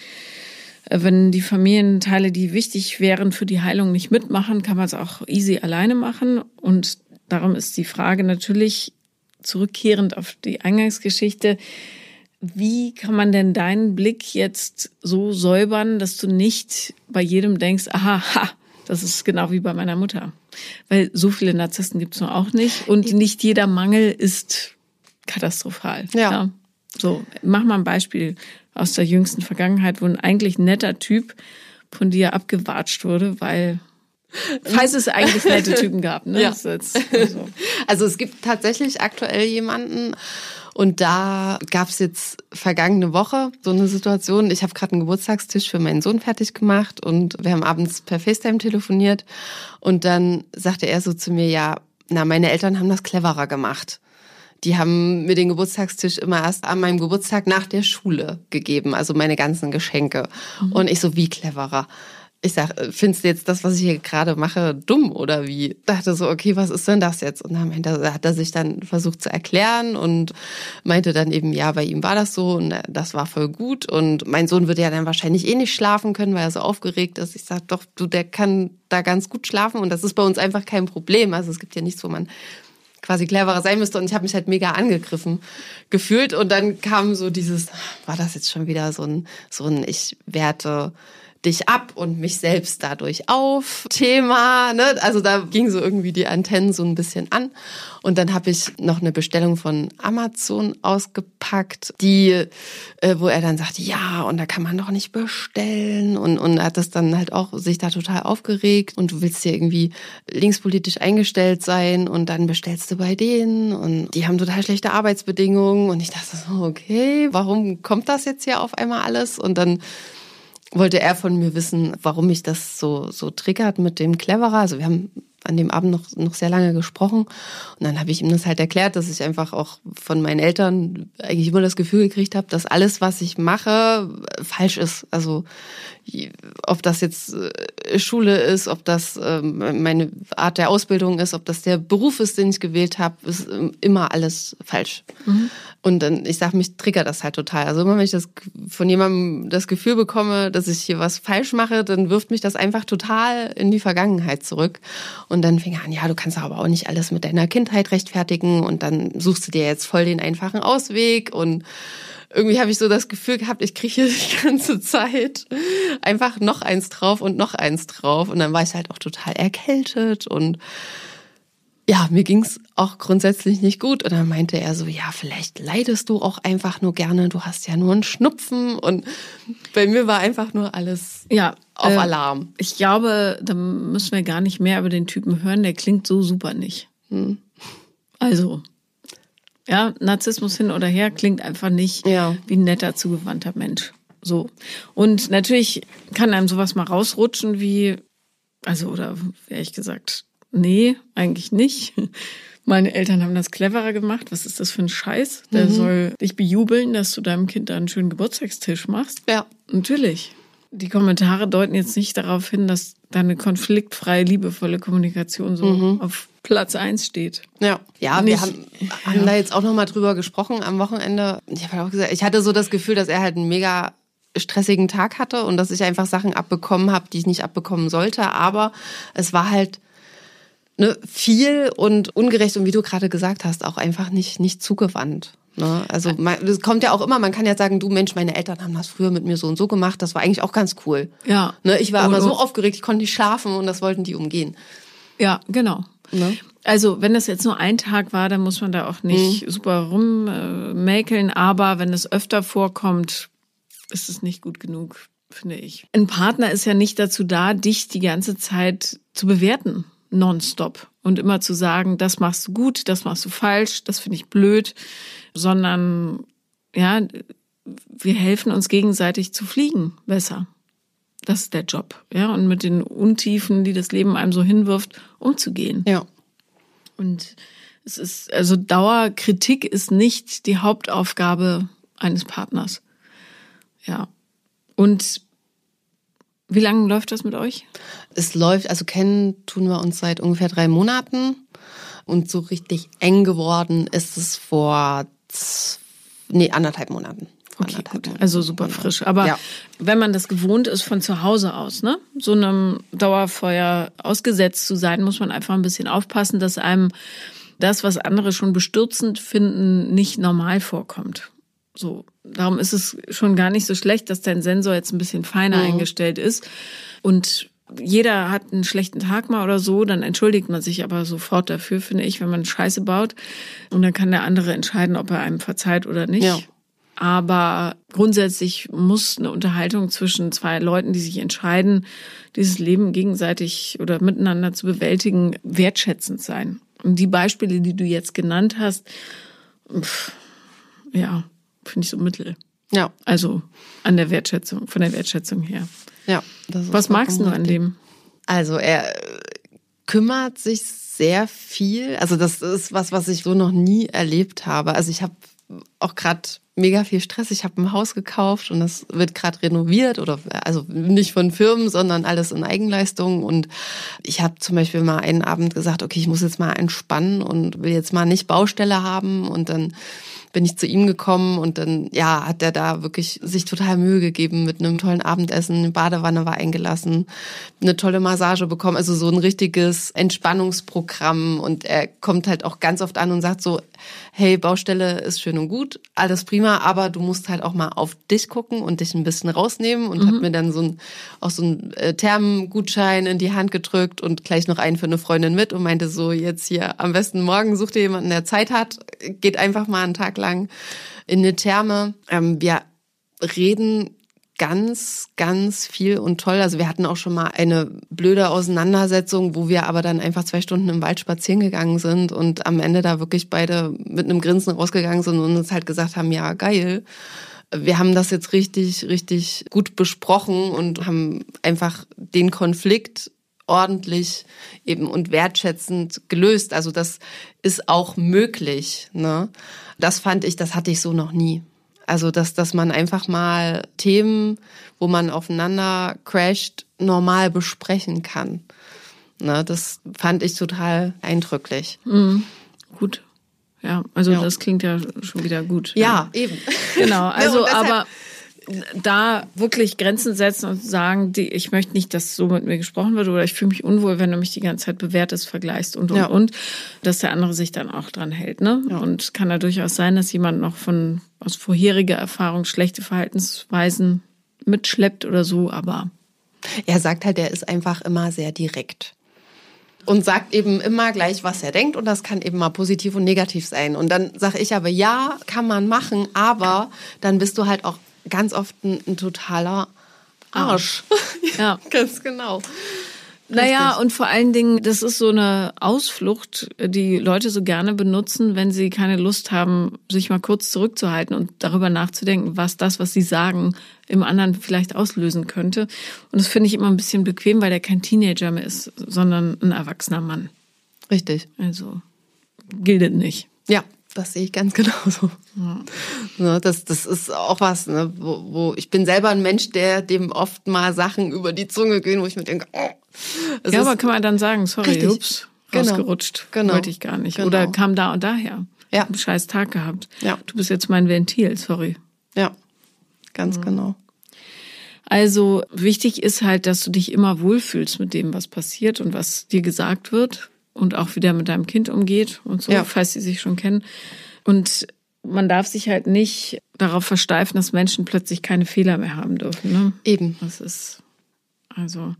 wenn die Familienteile, die wichtig wären für die Heilung, nicht mitmachen, kann man es auch easy alleine machen. Und darum ist die Frage natürlich zurückkehrend auf die Eingangsgeschichte, Wie kann man denn deinen Blick jetzt so säubern, dass du nicht bei jedem denkst, aha, ha, das ist genau wie bei meiner Mutter. Weil so viele Narzissten gibt es nur auch nicht und nicht jeder Mangel ist katastrophal. Ja. ja. So, mach mal ein Beispiel aus der jüngsten Vergangenheit, wo ein eigentlich netter Typ von dir abgewatscht wurde, weil *laughs* Falls es eigentlich nette Typen gab, ne? Ja. *laughs* Also. also es gibt tatsächlich aktuell jemanden, und da gab es jetzt vergangene Woche so eine Situation. Ich habe gerade einen Geburtstagstisch für meinen Sohn fertig gemacht und wir haben abends per FaceTime telefoniert. Und dann sagte er so zu mir, ja, na, meine Eltern haben das cleverer gemacht. Die haben mir den Geburtstagstisch immer erst an meinem Geburtstag nach der Schule gegeben, also meine ganzen Geschenke. Mhm. Und ich so, wie cleverer? ich sag, äh, findest du jetzt das, was ich hier gerade mache, dumm oder wie? Dachte so, okay, was ist denn das jetzt? Und dann meinte, hat er sich dann versucht zu erklären und meinte dann eben, ja, bei ihm war das so und äh, das war voll gut. Und mein Sohn würde ja dann wahrscheinlich eh nicht schlafen können, weil er so aufgeregt ist. Ich sag, doch, du, der kann da ganz gut schlafen und das ist bei uns einfach kein Problem. Also es gibt ja nichts, wo man quasi cleverer sein müsste. Und ich habe mich halt mega angegriffen gefühlt. Und dann kam so dieses war das jetzt schon wieder so ein so ein ich werte dich ab und mich selbst dadurch auf Thema. Ne? Also da ging so irgendwie die Antennen so ein bisschen an. Und dann habe ich noch eine Bestellung von Amazon ausgepackt, die, äh, wo er dann sagte, ja, und da kann man doch nicht bestellen. Und, und hat das dann halt auch sich da total aufgeregt. Und du willst ja irgendwie linkspolitisch eingestellt sein und dann bestellst du bei denen. Und die haben total schlechte Arbeitsbedingungen. Und ich dachte so, okay, warum kommt das jetzt hier auf einmal alles? Und dann wollte er von mir wissen, warum mich das so, so triggert mit dem Cleverer. Also wir haben an dem Abend noch, noch sehr lange gesprochen. Und dann habe ich ihm das halt erklärt, dass ich einfach auch von meinen Eltern eigentlich immer das Gefühl gekriegt habe, dass alles, was ich mache, falsch ist. Also ob das jetzt äh, Schule ist, ob das ähm, meine Art der Ausbildung ist, ob das der Beruf ist, den ich gewählt habe, ist ähm, immer alles falsch. Mhm. Und dann, ich sag, mich triggert das halt total. Also immer wenn ich das von jemandem das Gefühl bekomme, dass ich hier was falsch mache, dann wirft mich das einfach total in die Vergangenheit zurück. Und dann fing er an, ja, du kannst aber auch nicht alles mit deiner Kindheit rechtfertigen und dann suchst du dir jetzt voll den einfachen Ausweg und irgendwie habe ich so das Gefühl gehabt, ich kriege hier *laughs* die ganze Zeit einfach noch eins drauf und noch eins drauf. Und dann war ich halt auch total erkältet und ja, mir ging's auch grundsätzlich nicht gut. Und dann meinte er so, ja, vielleicht leidest du auch einfach nur gerne, du hast ja nur einen Schnupfen. Und bei mir war einfach nur alles ja, auf äh, Alarm. Ich glaube, da müssen wir gar nicht mehr über den Typen hören, der klingt so super nicht. Hm. Also, ja, Narzissmus hin oder her klingt einfach nicht ja. wie ein netter, zugewandter Mensch. So. Und natürlich kann einem sowas mal rausrutschen wie, also, oder ehrlich gesagt, nee, eigentlich nicht. *laughs* Meine Eltern haben das cleverer gemacht. Was ist das für ein Scheiß? Der mhm. soll dich bejubeln, dass du deinem Kind da einen schönen Geburtstagstisch machst. Ja. Natürlich. Die Kommentare deuten jetzt nicht darauf hin, dass deine konfliktfreie, liebevolle Kommunikation so mhm. auf Platz eins steht. Ja, ja, Nicht, wir haben, haben da jetzt auch noch mal drüber gesprochen am Wochenende. Ich habe auch gesagt, ich hatte so das Gefühl, dass er halt einen mega stressigen Tag hatte und dass ich einfach Sachen abbekommen habe, die ich nicht abbekommen sollte. Aber es war halt ne, viel und ungerecht und wie du gerade gesagt hast, auch einfach nicht, nicht zugewandt. Ne? Also es kommt ja auch immer, man kann ja sagen, du Mensch, meine Eltern haben das früher mit mir so und so gemacht, das war eigentlich auch ganz cool. Ja. Ne? Ich war aber so aufgeregt, ich konnte nicht schlafen und das wollten die umgehen. Ja, genau. Ne? Also wenn das jetzt nur ein Tag war, dann muss man da auch nicht mhm. super rummäkeln. Aber wenn es öfter vorkommt, ist es nicht gut genug, finde ich. Ein Partner ist ja nicht dazu da, dich die ganze Zeit zu bewerten, nonstop. Und immer zu sagen, das machst du gut, das machst du falsch, das finde ich blöd. Sondern, ja, wir helfen uns gegenseitig zu fliegen besser. Das ist der Job, ja, und mit den Untiefen, die das Leben einem so hinwirft, umzugehen. Ja. Und es ist, also Dauerkritik ist nicht die Hauptaufgabe eines Partners. Ja. Und wie lange läuft das mit euch? Es läuft, also kennen tun wir uns seit ungefähr drei Monaten. Und so richtig eng geworden ist es vor nee, anderthalb Monaten. Okay, gut. Also super frisch. Aber ja. wenn man das gewohnt ist von zu Hause aus, ne, so einem Dauerfeuer ausgesetzt zu sein, muss man einfach ein bisschen aufpassen, dass einem das, was andere schon bestürzend finden, nicht normal vorkommt. So. Darum ist es schon gar nicht so schlecht, dass dein Sensor jetzt ein bisschen feiner mhm. eingestellt ist. Und jeder hat einen schlechten Tag mal oder so, dann entschuldigt man sich aber sofort dafür, finde ich, wenn man Scheiße baut. Und dann kann der andere entscheiden, ob er einem verzeiht oder nicht. Ja. Aber grundsätzlich muss eine Unterhaltung zwischen zwei Leuten, die sich entscheiden, dieses Leben gegenseitig oder miteinander zu bewältigen, wertschätzend sein. Und die Beispiele, die du jetzt genannt hast, pff, ja, finde ich so mittel. Ja. Also an der Wertschätzung, von der Wertschätzung her. Ja. Was magst du an dem? Also er kümmert sich sehr viel. Also das ist was, was ich so noch nie erlebt habe. Also ich habe auch gerade mega viel Stress. Ich habe ein Haus gekauft und das wird gerade renoviert oder also nicht von Firmen, sondern alles in Eigenleistung. Und ich habe zum Beispiel mal einen Abend gesagt, okay, ich muss jetzt mal entspannen und will jetzt mal nicht Baustelle haben und dann bin ich zu ihm gekommen und dann, ja, hat er da wirklich sich total Mühe gegeben mit einem tollen Abendessen, eine Badewanne war eingelassen, eine tolle Massage bekommen, also so ein richtiges Entspannungsprogramm und er kommt halt auch ganz oft an und sagt so, hey, Baustelle ist schön und gut, alles prima, aber du musst halt auch mal auf dich gucken und dich ein bisschen rausnehmen und mhm. hat mir dann so ein, auch so ein äh, Thermengutschein in die Hand gedrückt und gleich noch einen für eine Freundin mit und meinte so, jetzt hier am besten morgen such dir jemanden, der Zeit hat, geht einfach mal einen Tag lang in eine Therme. Ähm, wir reden ganz, ganz viel und toll. Also wir hatten auch schon mal eine blöde Auseinandersetzung, wo wir aber dann einfach zwei Stunden im Wald spazieren gegangen sind und am Ende da wirklich beide mit einem Grinsen rausgegangen sind und uns halt gesagt haben, ja, geil. Wir haben das jetzt richtig, richtig gut besprochen und haben einfach den Konflikt ordentlich eben und wertschätzend gelöst. Also das ist auch möglich. Ne? Das fand ich, das hatte ich so noch nie. Also, dass, dass man einfach mal Themen, wo man aufeinander crasht, normal besprechen kann. Ne, das fand ich total eindrücklich. Mhm. Gut. Ja, also ja. das klingt ja schon wieder gut. Ja, ja. eben. Genau, *laughs* also ja, aber da wirklich Grenzen setzen und sagen, die, ich möchte nicht, dass so mit mir gesprochen wird oder ich fühle mich unwohl, wenn du mich die ganze Zeit bewertest, vergleichst und und ja. und, dass der andere sich dann auch dran hält. Ne? Ja. Und kann ja durchaus sein, dass jemand noch von aus vorheriger Erfahrung schlechte Verhaltensweisen mitschleppt oder so, aber. Er sagt halt, er ist einfach immer sehr direkt und sagt eben immer gleich, was er denkt und das kann eben mal positiv und negativ sein. Und dann sage ich aber, ja, kann man machen, aber dann bist du halt auch ganz oft ein, ein totaler Arsch. Ja, *laughs* ganz genau. Naja, und vor allen Dingen, das ist so eine Ausflucht, die Leute so gerne benutzen, wenn sie keine Lust haben, sich mal kurz zurückzuhalten und darüber nachzudenken, was das, was sie sagen, im anderen vielleicht auslösen könnte. Und das finde ich immer ein bisschen bequem, weil der kein Teenager mehr ist, sondern ein erwachsener Mann. Richtig. Also gilt nicht. Ja, das sehe ich ganz *laughs* genauso. Ja. Ne, das, das ist auch was, ne, wo, wo ich bin selber ein Mensch, der dem oft mal Sachen über die Zunge gehen, wo ich mir denke, oh. Ja, aber kann man dann sagen, sorry, richtig. ups, genau. rausgerutscht, genau. wollte ich gar nicht. Genau. Oder kam da und daher. Ja. Einen scheiß Tag gehabt. Ja. Du bist jetzt mein Ventil, sorry. Ja, ganz mhm. genau. Also wichtig ist halt, dass du dich immer wohlfühlst mit dem, was passiert und was dir gesagt wird und auch wie der mit deinem Kind umgeht und so, ja. falls sie sich schon kennen. Und man darf sich halt nicht darauf versteifen, dass Menschen plötzlich keine Fehler mehr haben dürfen. Ne? Eben. Das ist also.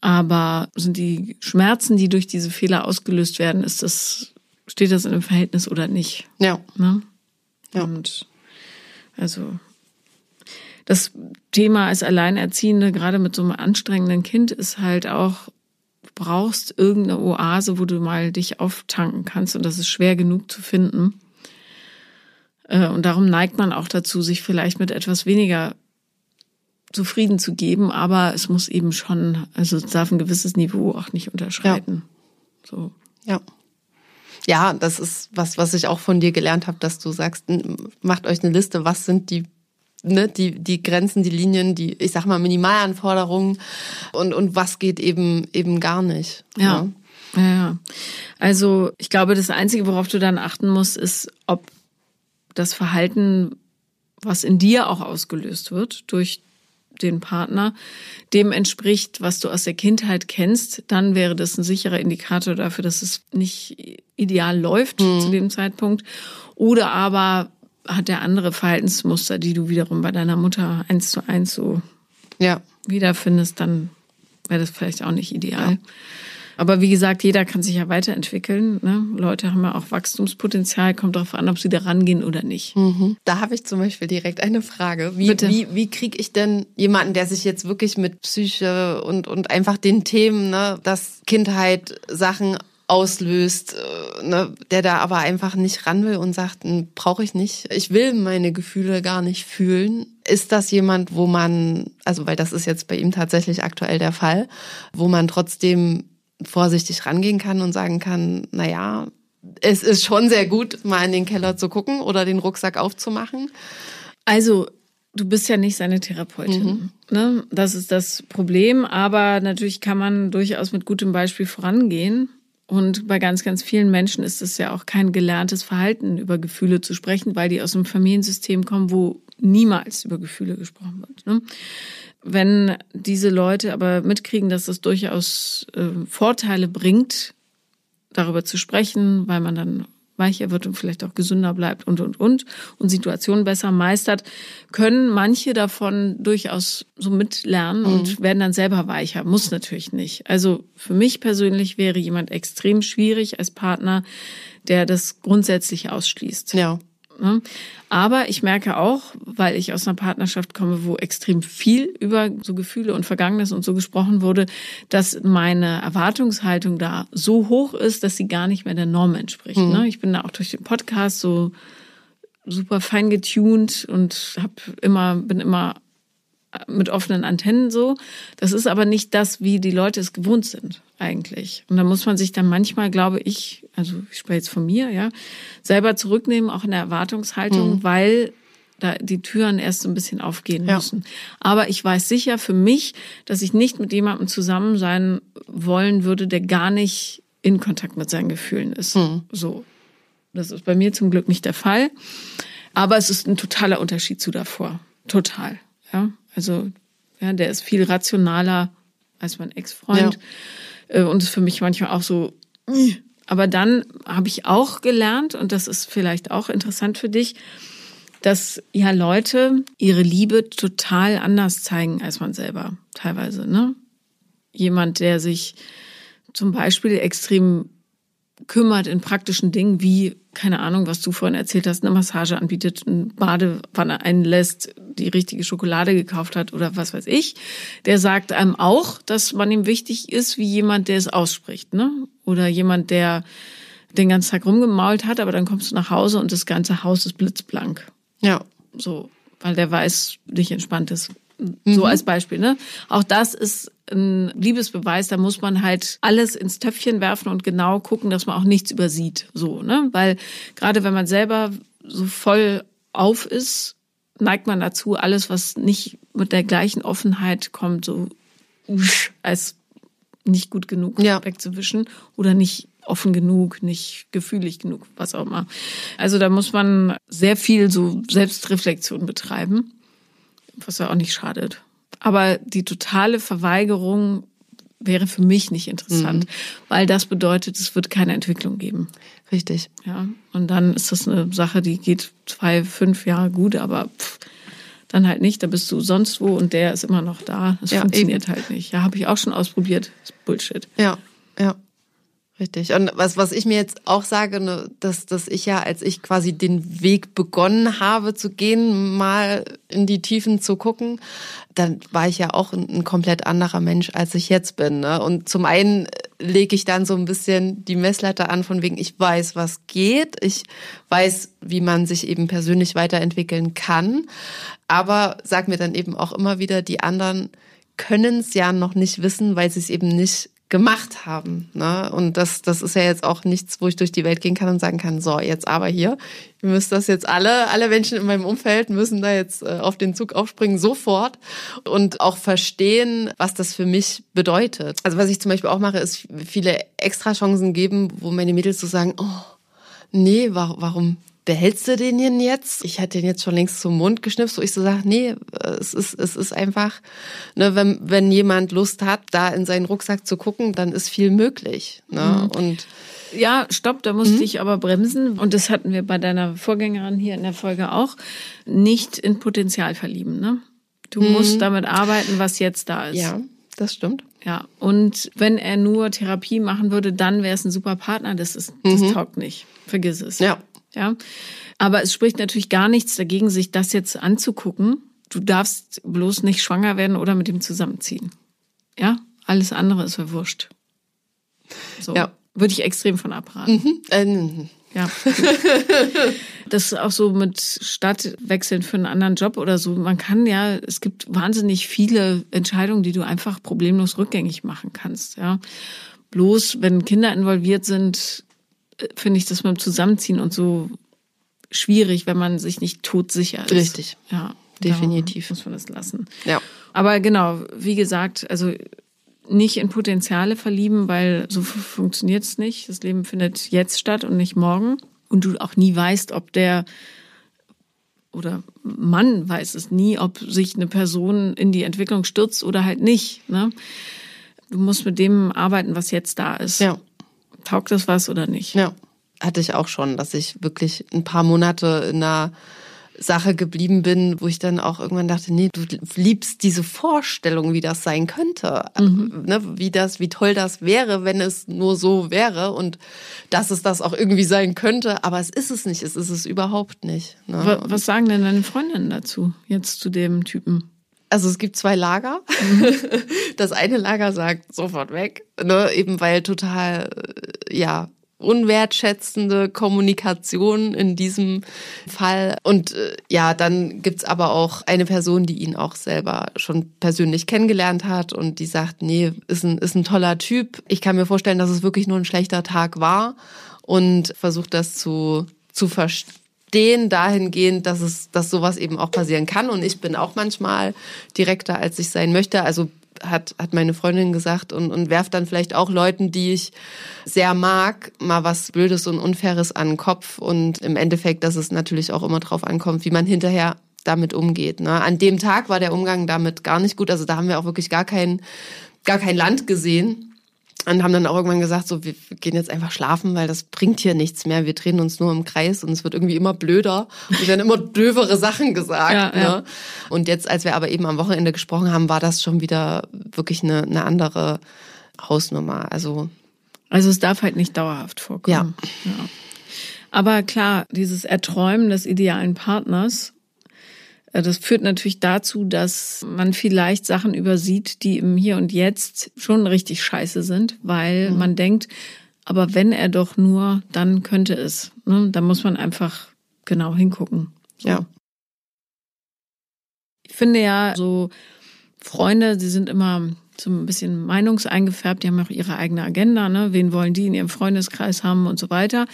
Aber sind die Schmerzen, die durch diese Fehler ausgelöst werden, ist das, steht das in einem Verhältnis oder nicht? Ja. Ne? Ja. Und also das Thema als Alleinerziehende, gerade mit so einem anstrengenden Kind, ist halt auch brauchst irgendeine Oase, wo du mal dich auftanken kannst und das ist schwer genug zu finden. Äh, und darum neigt man auch dazu, sich vielleicht mit etwas weniger zufrieden zu geben, aber es muss eben schon, also es darf ein gewisses Niveau auch nicht unterschreiten. Ja. So. Ja. Ja, das ist was, was ich auch von dir gelernt habe, dass du sagst, macht euch eine Liste, was sind die ne, die, die Grenzen, die Linien, die, ich sag mal, Minimalanforderungen und, und was geht eben, eben gar nicht. Ja. Ne? ja. Also ich glaube, das Einzige, worauf du dann achten musst, ist, ob das Verhalten, was in dir auch ausgelöst wird durch den Partner, dem entspricht, was du aus der Kindheit kennst, dann wäre das ein sicherer Indikator dafür, dass es nicht ideal läuft mhm. zu dem Zeitpunkt. Oder aber hat der andere Verhaltensmuster, die du wiederum bei deiner Mutter eins zu eins so ja. wiederfindest, dann wäre das vielleicht auch nicht ideal. Ja. Aber wie gesagt, jeder kann sich ja weiterentwickeln. Ne? Leute haben ja auch Wachstumspotenzial, kommt darauf an, ob sie da rangehen oder nicht. Mhm. Da habe ich zum Beispiel direkt eine Frage. Wie, Bitte. wie, wie kriege ich denn jemanden, der sich jetzt wirklich mit Psyche und, und einfach den Themen, ne, dass Kindheit Sachen auslöst, äh, ne, der da aber einfach nicht ran will und sagt, hm, brauche ich nicht. Ich will meine Gefühle gar nicht fühlen. Ist das jemand, wo man, also weil das ist jetzt bei ihm tatsächlich aktuell der Fall, wo man trotzdem vorsichtig rangehen kann und sagen kann, na ja, es ist schon sehr gut, mal in den Keller zu gucken oder den Rucksack aufzumachen. Also, du bist ja nicht seine Therapeutin. Mhm. Ne? Das ist das Problem. Aber natürlich kann man durchaus mit gutem Beispiel vorangehen. Und bei ganz, ganz vielen Menschen ist es ja auch kein gelerntes Verhalten, über Gefühle zu sprechen, weil die aus einem Familiensystem kommen, wo niemals über Gefühle gesprochen wird. Ne? Wenn diese Leute aber mitkriegen, dass es durchaus äh, Vorteile bringt, darüber zu sprechen, weil man dann weicher wird und vielleicht auch gesünder bleibt und, und, und, und Situationen besser meistert, können manche davon durchaus so mitlernen mhm. und werden dann selber weicher. Muss natürlich nicht. Also für mich persönlich wäre jemand extrem schwierig als Partner, der das grundsätzlich ausschließt. Ja. Ne? Aber ich merke auch, weil ich aus einer Partnerschaft komme, wo extrem viel über so Gefühle und Vergangenes und so gesprochen wurde, dass meine Erwartungshaltung da so hoch ist, dass sie gar nicht mehr der Norm entspricht. Mhm. Ne? Ich bin da auch durch den Podcast so super fein getuned und hab immer, bin immer mit offenen Antennen so. Das ist aber nicht das, wie die Leute es gewohnt sind eigentlich. Und da muss man sich dann manchmal, glaube ich, also ich spreche jetzt von mir, ja, selber zurücknehmen, auch in der Erwartungshaltung, mhm. weil da die Türen erst so ein bisschen aufgehen ja. müssen. Aber ich weiß sicher für mich, dass ich nicht mit jemandem zusammen sein wollen würde, der gar nicht in Kontakt mit seinen Gefühlen ist. Mhm. So. Das ist bei mir zum Glück nicht der Fall. Aber es ist ein totaler Unterschied zu davor. Total. Ja. Also, ja, der ist viel rationaler als mein Ex-Freund. Ja. Äh, und ist für mich manchmal auch so. Aber dann habe ich auch gelernt, und das ist vielleicht auch interessant für dich, dass ja Leute ihre Liebe total anders zeigen als man selber teilweise. Ne? Jemand, der sich zum Beispiel extrem kümmert in praktischen Dingen wie, keine Ahnung, was du vorhin erzählt hast, eine Massage anbietet, eine Badewanne einlässt, die richtige Schokolade gekauft hat oder was weiß ich, der sagt einem auch, dass man ihm wichtig ist, wie jemand, der es ausspricht, ne? Oder jemand, der den ganzen Tag rumgemault hat, aber dann kommst du nach Hause und das ganze Haus ist blitzblank. Ja. So, weil der weiß, dich entspannt ist. So mhm. als Beispiel, ne? Auch das ist ein Liebesbeweis, da muss man halt alles ins Töpfchen werfen und genau gucken, dass man auch nichts übersieht. So, ne? Weil gerade wenn man selber so voll auf ist, neigt man dazu, alles, was nicht mit der gleichen Offenheit kommt, so als nicht gut genug ja. wegzuwischen oder nicht offen genug, nicht gefühlig genug, was auch immer. Also da muss man sehr viel so Selbstreflexion betreiben, was ja auch nicht schadet. Aber die totale Verweigerung wäre für mich nicht interessant, mhm. weil das bedeutet, es wird keine Entwicklung geben. Richtig. Ja. Und dann ist das eine Sache, die geht zwei, fünf Jahre gut, aber pff, dann halt nicht. Da bist du sonst wo und der ist immer noch da. Das ja, funktioniert eben. halt nicht. Ja, habe ich auch schon ausprobiert. Das ist Bullshit. Ja, ja. Richtig. Und was, was ich mir jetzt auch sage, ne, dass, dass ich ja, als ich quasi den Weg begonnen habe zu gehen, mal in die Tiefen zu gucken, dann war ich ja auch ein, ein komplett anderer Mensch, als ich jetzt bin. Ne? Und zum einen lege ich dann so ein bisschen die Messlatte an, von wegen, ich weiß, was geht, ich weiß, wie man sich eben persönlich weiterentwickeln kann, aber sag mir dann eben auch immer wieder, die anderen können es ja noch nicht wissen, weil sie es eben nicht gemacht haben. Ne? Und das, das ist ja jetzt auch nichts, wo ich durch die Welt gehen kann und sagen kann, so, jetzt aber hier, ihr müsst das jetzt alle, alle Menschen in meinem Umfeld müssen da jetzt äh, auf den Zug aufspringen, sofort und auch verstehen, was das für mich bedeutet. Also was ich zum Beispiel auch mache, ist viele Extrachancen geben, wo meine Mädels so sagen, oh, nee, warum, behältst du den denn jetzt? Ich hatte den jetzt schon längst zum Mund geschnipst, wo ich so sage, nee, es ist, es ist einfach, ne, wenn, wenn jemand Lust hat, da in seinen Rucksack zu gucken, dann ist viel möglich. Ne? Mhm. Und ja, stopp, da musste mhm. ich aber bremsen. Und das hatten wir bei deiner Vorgängerin hier in der Folge auch. Nicht in Potenzial verlieben, ne? Du mhm. musst damit arbeiten, was jetzt da ist. Ja, das stimmt. Ja, und wenn er nur Therapie machen würde, dann wäre es ein super Partner. Das ist, das mhm. taugt nicht. Vergiss es. Ja. Ja. Aber es spricht natürlich gar nichts dagegen, sich das jetzt anzugucken. Du darfst bloß nicht schwanger werden oder mit ihm zusammenziehen. Ja. Alles andere ist verwurscht. So. Ja. Würde ich extrem von abraten. Mhm. Ähm. Ja. *laughs* das ist auch so mit Stadtwechseln für einen anderen Job oder so. Man kann ja, es gibt wahnsinnig viele Entscheidungen, die du einfach problemlos rückgängig machen kannst. Ja. Bloß, wenn Kinder involviert sind, finde ich das dem Zusammenziehen und so schwierig, wenn man sich nicht todsicher ist. Richtig. Ja. Definitiv. Muss man das lassen. Ja. Aber genau, wie gesagt, also nicht in Potenziale verlieben, weil so funktioniert es nicht. Das Leben findet jetzt statt und nicht morgen. Und du auch nie weißt, ob der oder man weiß es nie, ob sich eine Person in die Entwicklung stürzt oder halt nicht. Ne? Du musst mit dem arbeiten, was jetzt da ist. Ja. Taugt das was oder nicht? Ja. Hatte ich auch schon, dass ich wirklich ein paar Monate in einer Sache geblieben bin, wo ich dann auch irgendwann dachte, nee, du liebst diese Vorstellung, wie das sein könnte, mhm. ne, wie das, wie toll das wäre, wenn es nur so wäre und dass es das auch irgendwie sein könnte, aber es ist es nicht, es ist es überhaupt nicht. Ne? Was sagen denn deine Freundinnen dazu, jetzt zu dem Typen? Also es gibt zwei Lager. Mhm. *laughs* Das eine Lager sagt sofort weg, ne, eben weil total, ja, unwertschätzende Kommunikation in diesem Fall. Und äh, ja, dann gibt's aber auch eine Person, die ihn auch selber schon persönlich kennengelernt hat und die sagt, nee, ist ein, ist ein toller Typ. Ich kann mir vorstellen, dass es wirklich nur ein schlechter Tag war und versucht das zu, zu verstehen dahingehend, dass es, dass sowas eben auch passieren kann. Und ich bin auch manchmal direkter, als ich sein möchte. Also hat, hat meine Freundin gesagt und, und werft dann vielleicht auch Leuten, die ich sehr mag, mal was Blödes und Unfaires an den Kopf und im Endeffekt, dass es natürlich auch immer drauf ankommt, wie man hinterher damit umgeht. Ne? An dem Tag war der Umgang damit gar nicht gut. Also da haben wir auch wirklich gar kein, gar kein Land gesehen und haben dann auch irgendwann gesagt, so wir gehen jetzt einfach schlafen, weil das bringt hier nichts mehr. Wir drehen uns nur im Kreis und es wird irgendwie immer blöder und werden immer *laughs* dövere Sachen gesagt. Ja, ne? ja. Und jetzt, als wir aber eben am Wochenende gesprochen haben, war das schon wieder wirklich eine, eine andere Hausnummer. Also also es darf halt nicht dauerhaft vorkommen. Ja. ja. Aber klar, dieses Erträumen des idealen Partners das führt natürlich dazu, dass man vielleicht Sachen übersieht, die im Hier und Jetzt schon richtig scheiße sind, weil mhm. man denkt, aber wenn er doch nur, dann könnte es. Ne? Da muss man einfach genau hingucken. So. Ja. Ich finde ja, so Freunde, sie sind immer so ein bisschen meinungseingefärbt, die haben auch ihre eigene Agenda, ne? Wen wollen die in ihrem Freundeskreis haben und so weiter.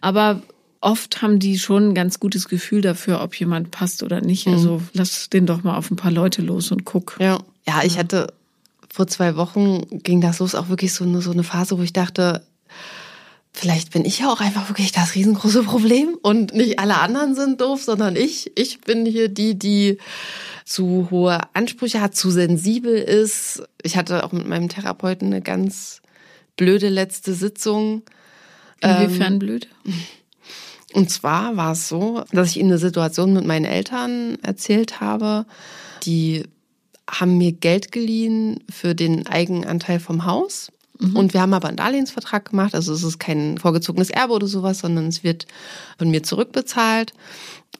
Aber oft haben die schon ein ganz gutes Gefühl dafür, ob jemand passt oder nicht. Mhm. Also lass den doch mal auf ein paar Leute los und guck. Ja, ja ich hatte vor zwei Wochen ging das los, auch wirklich so eine, so eine Phase, wo ich dachte, vielleicht bin ich ja auch einfach wirklich das riesengroße Problem und nicht alle anderen sind doof, sondern ich. Ich bin hier die, die zu hohe Ansprüche hat, zu sensibel ist. Ich hatte auch mit meinem Therapeuten eine ganz blöde letzte Sitzung. Inwiefern ähm, blöd? *laughs* Und zwar war es so, dass ich ihm eine Situation mit meinen Eltern erzählt habe. Die haben mir Geld geliehen für den Eigenanteil vom Haus. Mhm. Und wir haben aber einen Darlehensvertrag gemacht. Also es ist kein vorgezogenes Erbe oder sowas, sondern es wird von mir zurückbezahlt.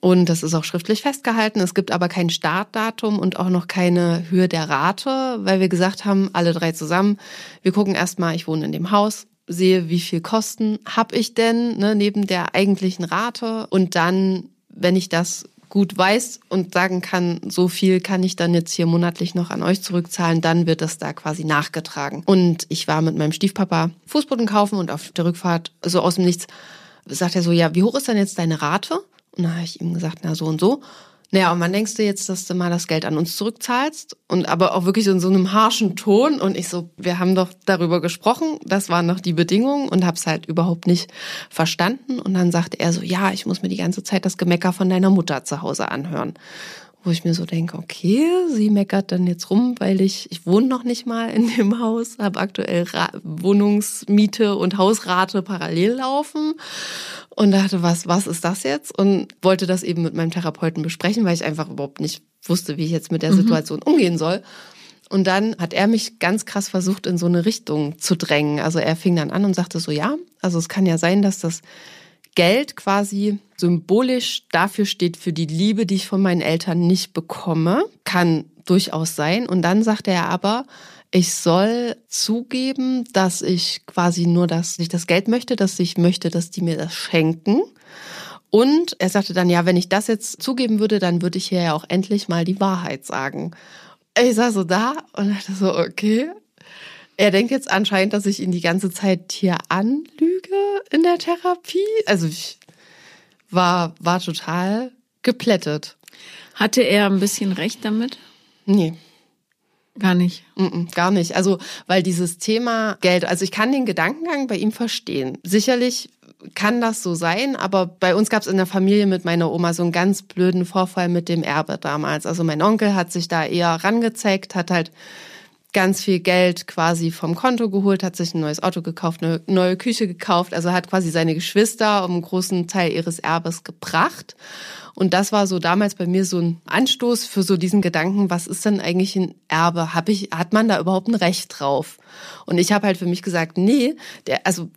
Und das ist auch schriftlich festgehalten. Es gibt aber kein Startdatum und auch noch keine Höhe der Rate, weil wir gesagt haben, alle drei zusammen, wir gucken erstmal, ich wohne in dem Haus, sehe, wie viel Kosten habe ich denn ne, neben der eigentlichen Rate und dann, wenn ich das gut weiß und sagen kann, so viel kann ich dann jetzt hier monatlich noch an euch zurückzahlen, dann wird das da quasi nachgetragen. Und ich war mit meinem Stiefpapa Fußboden kaufen und auf der Rückfahrt so aus dem Nichts sagt er so, ja, wie hoch ist denn jetzt deine Rate? Und dann habe ich ihm gesagt, na so und so. Naja, und wann denkst du jetzt, dass du mal das Geld an uns zurückzahlst? Und aber auch wirklich in so einem harschen Ton. Und ich so, wir haben doch darüber gesprochen, das waren noch die Bedingungen und hab's halt überhaupt nicht verstanden. Und dann sagte er so, ja, ich muss mir die ganze Zeit das Gemecker von deiner Mutter zu Hause anhören wo ich mir so denke, okay, sie meckert dann jetzt rum, weil ich, ich wohne noch nicht mal in dem *laughs* Haus, habe aktuell Ra Wohnungsmiete und Hausrate parallel laufen und dachte, was, was ist das jetzt? Und wollte das eben mit meinem Therapeuten besprechen, weil ich einfach überhaupt nicht wusste, wie ich jetzt mit der mhm. Situation umgehen soll. Und dann hat er mich ganz krass versucht, in so eine Richtung zu drängen. Also er fing dann an und sagte so, ja, also es kann ja sein, dass das Geld quasi symbolisch dafür steht für die Liebe, die ich von meinen Eltern nicht bekomme, kann durchaus sein. Und dann sagte er aber, ich soll zugeben, dass ich quasi nur das, ich das Geld möchte, dass ich möchte, dass die mir das schenken. Und er sagte dann, ja, wenn ich das jetzt zugeben würde, dann würde ich hier ja auch endlich mal die Wahrheit sagen. Ich saß so da und dachte so, okay, er denkt jetzt anscheinend, dass ich ihn die ganze Zeit hier anlüge in der Therapie. Also ich war, war total geplättet. Hatte er ein bisschen recht damit? Nee. Gar nicht. Mm -mm, gar nicht. Also, weil dieses Thema Geld, also ich kann den Gedankengang bei ihm verstehen. Sicherlich kann das so sein, aber bei uns gab es in der Familie mit meiner Oma so einen ganz blöden Vorfall mit dem Erbe damals. Also mein Onkel hat sich da eher rangezeigt, hat halt ganz viel Geld quasi vom Konto geholt, hat sich ein neues Auto gekauft, eine neue Küche gekauft, also hat quasi seine Geschwister um einen großen Teil ihres Erbes gebracht. Und das war so damals bei mir so ein Anstoß für so diesen Gedanken, was ist denn eigentlich ein Erbe? Hab ich, hat man da überhaupt ein Recht drauf? Und ich habe halt für mich gesagt, nee, der, also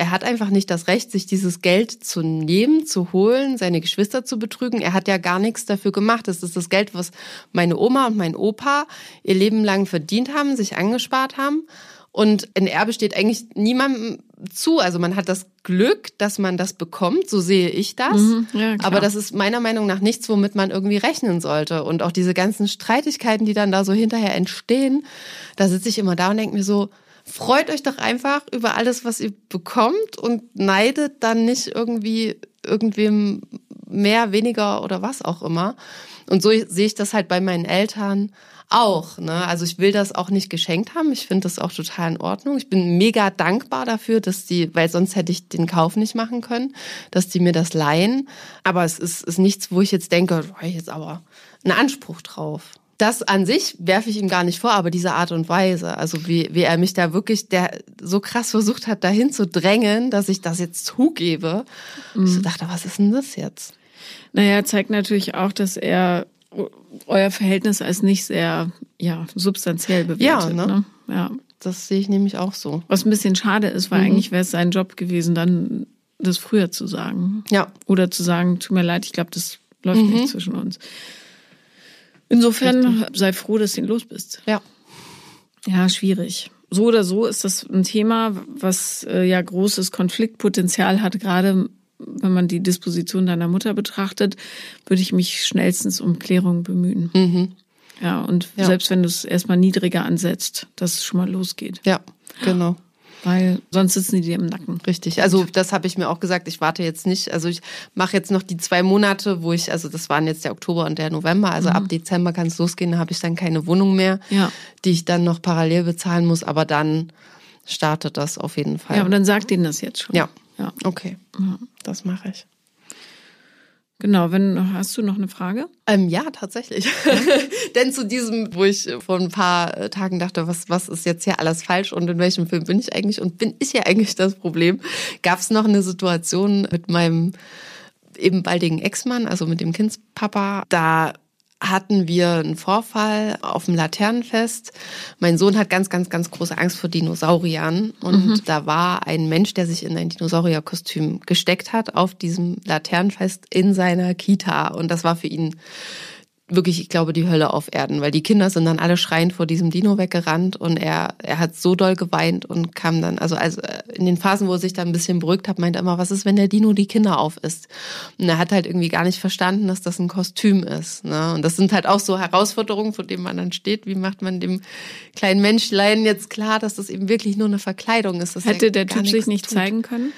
er hat einfach nicht das Recht, sich dieses Geld zu nehmen, zu holen, seine Geschwister zu betrügen. Er hat ja gar nichts dafür gemacht. Das ist das Geld, was meine Oma und mein Opa ihr Leben lang verdient haben, sich angespart haben. Und ein Erbe steht eigentlich niemandem zu. Also man hat das Glück, dass man das bekommt, so sehe ich das. Mhm, ja, Aber das ist meiner Meinung nach nichts, womit man irgendwie rechnen sollte. Und auch diese ganzen Streitigkeiten, die dann da so hinterher entstehen, da sitze ich immer da und denke mir so, freut euch doch einfach über alles, was ihr bekommt und neidet dann nicht irgendwie irgendwem mehr, weniger oder was auch immer. Und so sehe ich das halt bei meinen Eltern auch. Ne? Also ich will das auch nicht geschenkt haben. Ich finde das auch total in Ordnung. Ich bin mega dankbar dafür, dass die, weil sonst hätte ich den Kauf nicht machen können, dass die mir das leihen. Aber es ist, ist nichts, wo ich jetzt denke, oh, ich jetzt aber einen Anspruch drauf das an sich werfe ich ihm gar nicht vor, aber diese Art und Weise, also wie, wie er mich da wirklich der so krass versucht hat, dahin zu drängen, dass ich das jetzt zugebe. Mhm. Ich so dachte, was ist denn das jetzt? Naja, zeigt natürlich auch, dass er euer Verhältnis als nicht sehr ja, substanziell bewertet. Ja, ne? ne? ja. Das sehe ich nämlich auch so. Was ein bisschen schade ist, weil mhm. eigentlich wäre es sein Job gewesen, dann das früher zu sagen. Ja. Oder zu sagen, tut mir leid, ich glaube, das läuft mhm. nicht zwischen uns. Insofern Richtig. sei froh, dass du ihn los bist. Ja. Ja, schwierig. So oder so ist das ein Thema, was äh, ja großes Konfliktpotenzial hat, gerade wenn man die Disposition deiner Mutter betrachtet, würde ich mich schnellstens um Klärung bemühen. Mhm. Ja, und ja. selbst wenn du es erstmal niedriger ansetzt, dass es schon mal losgeht. Ja, genau weil sonst sitzen die dir im Nacken. Richtig. Also das habe ich mir auch gesagt. Ich warte jetzt nicht. Also ich mache jetzt noch die zwei Monate, wo ich, also das waren jetzt der Oktober und der November. Also mhm. ab Dezember kann es losgehen. Da habe ich dann keine Wohnung mehr, ja. die ich dann noch parallel bezahlen muss. Aber dann startet das auf jeden Fall. Ja, und dann sagt ihnen das jetzt schon. Ja. Ja. Okay. Ja. Das mache ich. Genau, wenn hast du noch eine Frage? Ähm, ja, tatsächlich. *laughs* Denn zu diesem, wo ich vor ein paar äh, Tagen dachte, was, was ist jetzt hier alles falsch und in welchem Film bin ich eigentlich und bin ich ja eigentlich das Problem, gab es noch eine Situation mit meinem eben baldigen Ex-Mann, also mit dem Kindspapa. Da hatten wir einen Vorfall auf dem Laternenfest. Mein Sohn hat ganz, ganz, ganz große Angst vor Dinosauriern. Und mhm. da war ein Mensch, der sich in ein Dinosaurierkostüm gesteckt hat, auf diesem Laternenfest in seiner Kita. Und das war für ihn wirklich, ich glaube, die Hölle auf Erden, weil die Kinder sind dann alle schreiend vor diesem Dino weggerannt und er, er hat so doll geweint und kam dann, also, also in den Phasen, wo er sich da ein bisschen beruhigt hat, meinte er immer, was ist, wenn der Dino die Kinder aufisst? Und er hat halt irgendwie gar nicht verstanden, dass das ein Kostüm ist. Ne? Und das sind halt auch so Herausforderungen, vor denen man dann steht. Wie macht man dem kleinen Menschlein jetzt klar, dass das eben wirklich nur eine Verkleidung ist? Hätte der Typ sich nicht tut. zeigen können?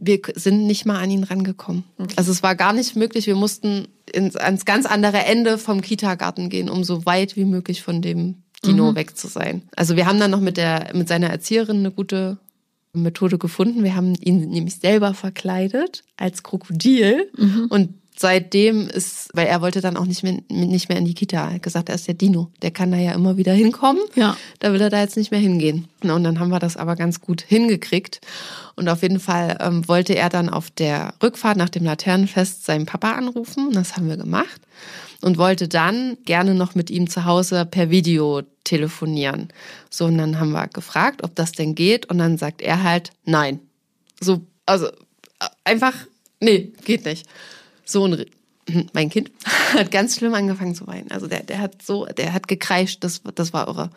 Wir sind nicht mal an ihn rangekommen. Okay. Also es war gar nicht möglich. Wir mussten ins, ans ganz andere Ende vom Kita-Garten gehen, um so weit wie möglich von dem Dino mhm. weg zu sein. Also wir haben dann noch mit der mit seiner Erzieherin eine gute Methode gefunden. Wir haben ihn nämlich selber verkleidet als Krokodil mhm. und seitdem ist, weil er wollte dann auch nicht mehr, nicht mehr in die Kita. Er hat gesagt, er ist der Dino. Der kann da ja immer wieder hinkommen. Ja. Da will er da jetzt nicht mehr hingehen. Und dann haben wir das aber ganz gut hingekriegt. Und auf jeden Fall ähm, wollte er dann auf der Rückfahrt nach dem Laternenfest seinen Papa anrufen. Das haben wir gemacht. Und wollte dann gerne noch mit ihm zu Hause per Video telefonieren. So, und dann haben wir gefragt, ob das denn geht. Und dann sagt er halt, nein. So, also äh, einfach, nee, geht nicht so ein mein Kind *laughs* hat ganz schlimm angefangen zu weinen. Also der, der hat so, der hat gekreischt, das, das war irre.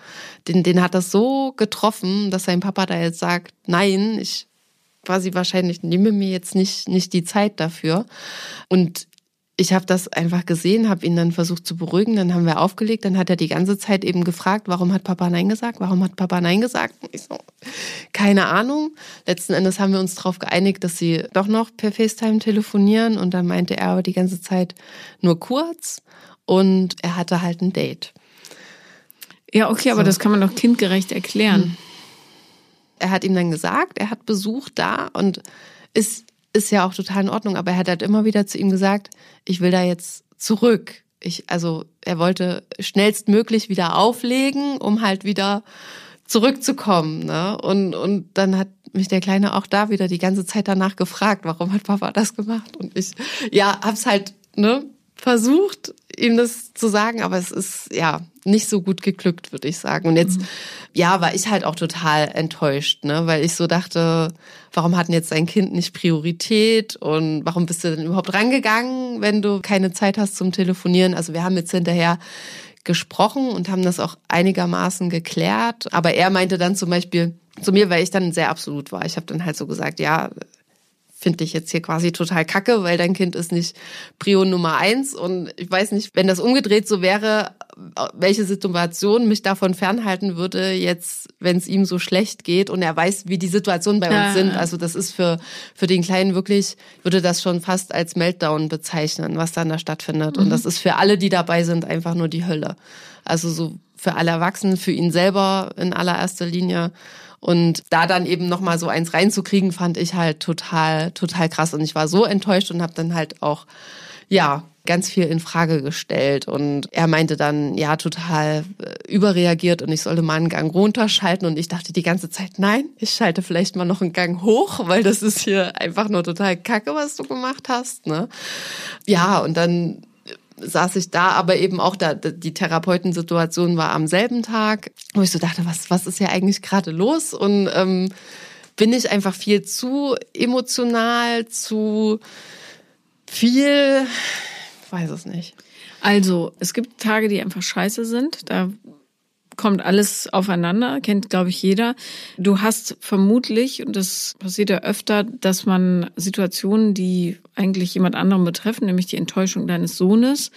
Den, den hat das so getroffen, dass sein Papa da jetzt sagt, nein, ich quasi wahrscheinlich nehme mir jetzt nicht, nicht die Zeit dafür. Und ich habe das einfach gesehen, habe ihn dann versucht zu beruhigen, dann haben wir aufgelegt, dann hat er die ganze Zeit eben gefragt, warum hat Papa Nein gesagt, warum hat Papa Nein gesagt? Ich so, keine Ahnung. Letzten Endes haben wir uns darauf geeinigt, dass sie doch noch per FaceTime telefonieren und dann meinte er aber die ganze Zeit nur kurz und er hatte halt ein Date. Ja, okay, aber so. das kann man doch kindgerecht erklären. Hm. Er hat ihm dann gesagt, er hat Besuch da und ist ist ja auch total in Ordnung, aber er hat halt immer wieder zu ihm gesagt, ich will da jetzt zurück. Ich, also er wollte schnellstmöglich wieder auflegen, um halt wieder zurückzukommen. Ne? Und, und dann hat mich der Kleine auch da wieder die ganze Zeit danach gefragt, warum hat Papa das gemacht? Und ich, ja, hab's halt, ne, versucht, ihm das zu sagen, aber es ist ja nicht so gut geglückt, würde ich sagen. Und jetzt, mhm. ja, war ich halt auch total enttäuscht, ne, weil ich so dachte, warum hat denn jetzt dein Kind nicht Priorität und warum bist du denn überhaupt rangegangen, wenn du keine Zeit hast zum Telefonieren? Also wir haben jetzt hinterher gesprochen und haben das auch einigermaßen geklärt. Aber er meinte dann zum Beispiel zu mir, weil ich dann sehr absolut war. Ich habe dann halt so gesagt, ja, finde ich jetzt hier quasi total kacke, weil dein Kind ist nicht Prio Nummer eins. Und ich weiß nicht, wenn das umgedreht so wäre, welche Situation mich davon fernhalten würde, jetzt, wenn es ihm so schlecht geht und er weiß, wie die Situationen bei ja, uns sind. Also das ist für, für den Kleinen wirklich, würde das schon fast als Meltdown bezeichnen, was dann da stattfindet. Mhm. Und das ist für alle, die dabei sind, einfach nur die Hölle. Also so für alle Erwachsenen, für ihn selber in allererster Linie. Und da dann eben nochmal so eins reinzukriegen, fand ich halt total, total krass. Und ich war so enttäuscht und habe dann halt auch, ja, ganz viel in Frage gestellt und er meinte dann ja total äh, überreagiert und ich sollte mal einen Gang runterschalten und ich dachte die ganze Zeit nein, ich schalte vielleicht mal noch einen Gang hoch, weil das ist hier einfach nur total kacke, was du gemacht hast, ne? Ja, und dann saß ich da, aber eben auch da, die Therapeutensituation war am selben Tag, wo ich so dachte, was, was ist hier eigentlich gerade los? Und ähm, bin ich einfach viel zu emotional, zu viel, weiß es nicht. Also, es gibt Tage, die einfach scheiße sind. Da kommt alles aufeinander, kennt, glaube ich, jeder. Du hast vermutlich, und das passiert ja öfter, dass man Situationen, die eigentlich jemand anderem betreffen, nämlich die Enttäuschung deines Sohnes,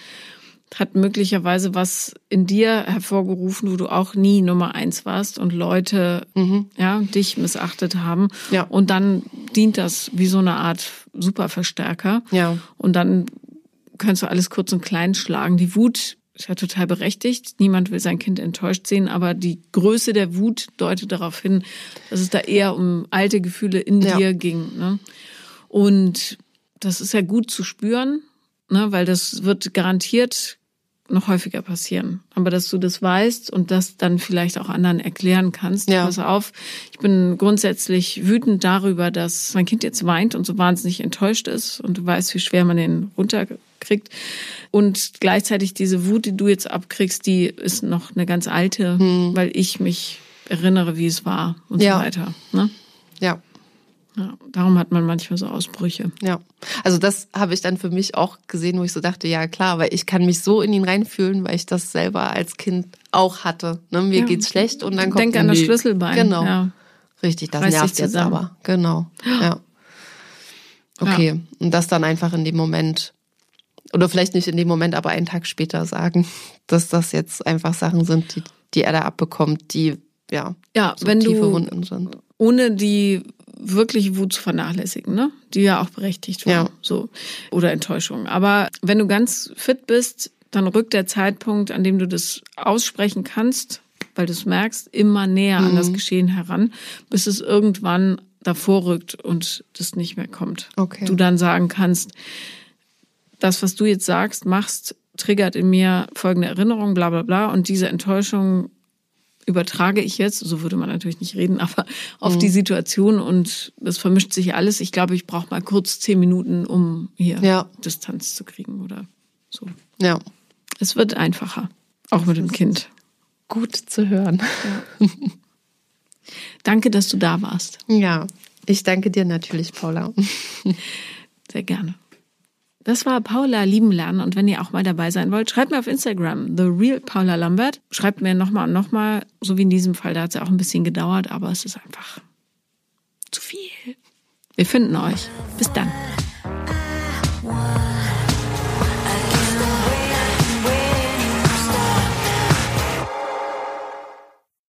hat möglicherweise was in dir hervorgerufen, wo du auch nie Nummer eins warst und Leute mhm. ja dich missachtet haben. Ja. Und dann dient das wie so eine Art Superverstärker. Ja. Und dann kannst du alles kurz und klein schlagen. Die Wut ist ja total berechtigt. Niemand will sein Kind enttäuscht sehen, aber die Größe der Wut deutet darauf hin, dass es da eher um alte Gefühle in ja. dir ging. Ne? Und das ist ja gut zu spüren, ne? weil das wird garantiert noch häufiger passieren. Aber dass du das weißt und das dann vielleicht auch anderen erklären kannst. Ja. Pass auf, ich bin grundsätzlich wütend darüber, dass mein Kind jetzt weint und so wahnsinnig enttäuscht ist und du weißt, wie schwer man den runterkriegt. Und gleichzeitig diese Wut, die du jetzt abkriegst, die ist noch eine ganz alte, hm. weil ich mich erinnere, wie es war und ja. so weiter. Ne? Ja. Ja, darum hat man manchmal so Ausbrüche. Ja, also das habe ich dann für mich auch gesehen, wo ich so dachte, ja klar, weil ich kann mich so in ihn reinfühlen, weil ich das selber als Kind auch hatte. Ne? Mir ja. geht's schlecht und dann kommt Denk an das Schlüsselbein. Genau. Ja. Richtig, das Reiß nervt jetzt aber. Genau. Ja. Okay. Und das dann einfach in dem Moment, oder vielleicht nicht in dem Moment, aber einen Tag später sagen, *laughs* dass das jetzt einfach Sachen sind, die, die er da abbekommt, die ja, ja, so wenn tiefe du Wunden sind. Ohne die wirklich Wut zu vernachlässigen, ne? Die ja auch berechtigt war. Ja. So. Oder Enttäuschung. Aber wenn du ganz fit bist, dann rückt der Zeitpunkt, an dem du das aussprechen kannst, weil du es merkst, immer näher mhm. an das mhm. Geschehen heran, bis es irgendwann davor rückt und das nicht mehr kommt. Okay. Du dann sagen kannst, das, was du jetzt sagst, machst, triggert in mir folgende Erinnerung, bla bla bla. Und diese Enttäuschung übertrage ich jetzt, so würde man natürlich nicht reden, *laughs* aber auf mhm. die Situation und das vermischt sich alles. Ich glaube, ich brauche mal kurz zehn Minuten, um hier ja. Distanz zu kriegen oder so. Ja. Es wird einfacher, auch mit dem Kind. Gut zu hören. Ja. danke, dass du da warst. Ja, ich danke dir natürlich, Paula. Sehr gerne. Das war Paula lieben lernen und wenn ihr auch mal dabei sein wollt, schreibt mir auf Instagram, The Real Paula Lambert. Schreibt mir nochmal und nochmal, so wie in diesem Fall, da hat es ja auch ein bisschen gedauert, aber es ist einfach zu viel. Wir finden euch. Bis dann.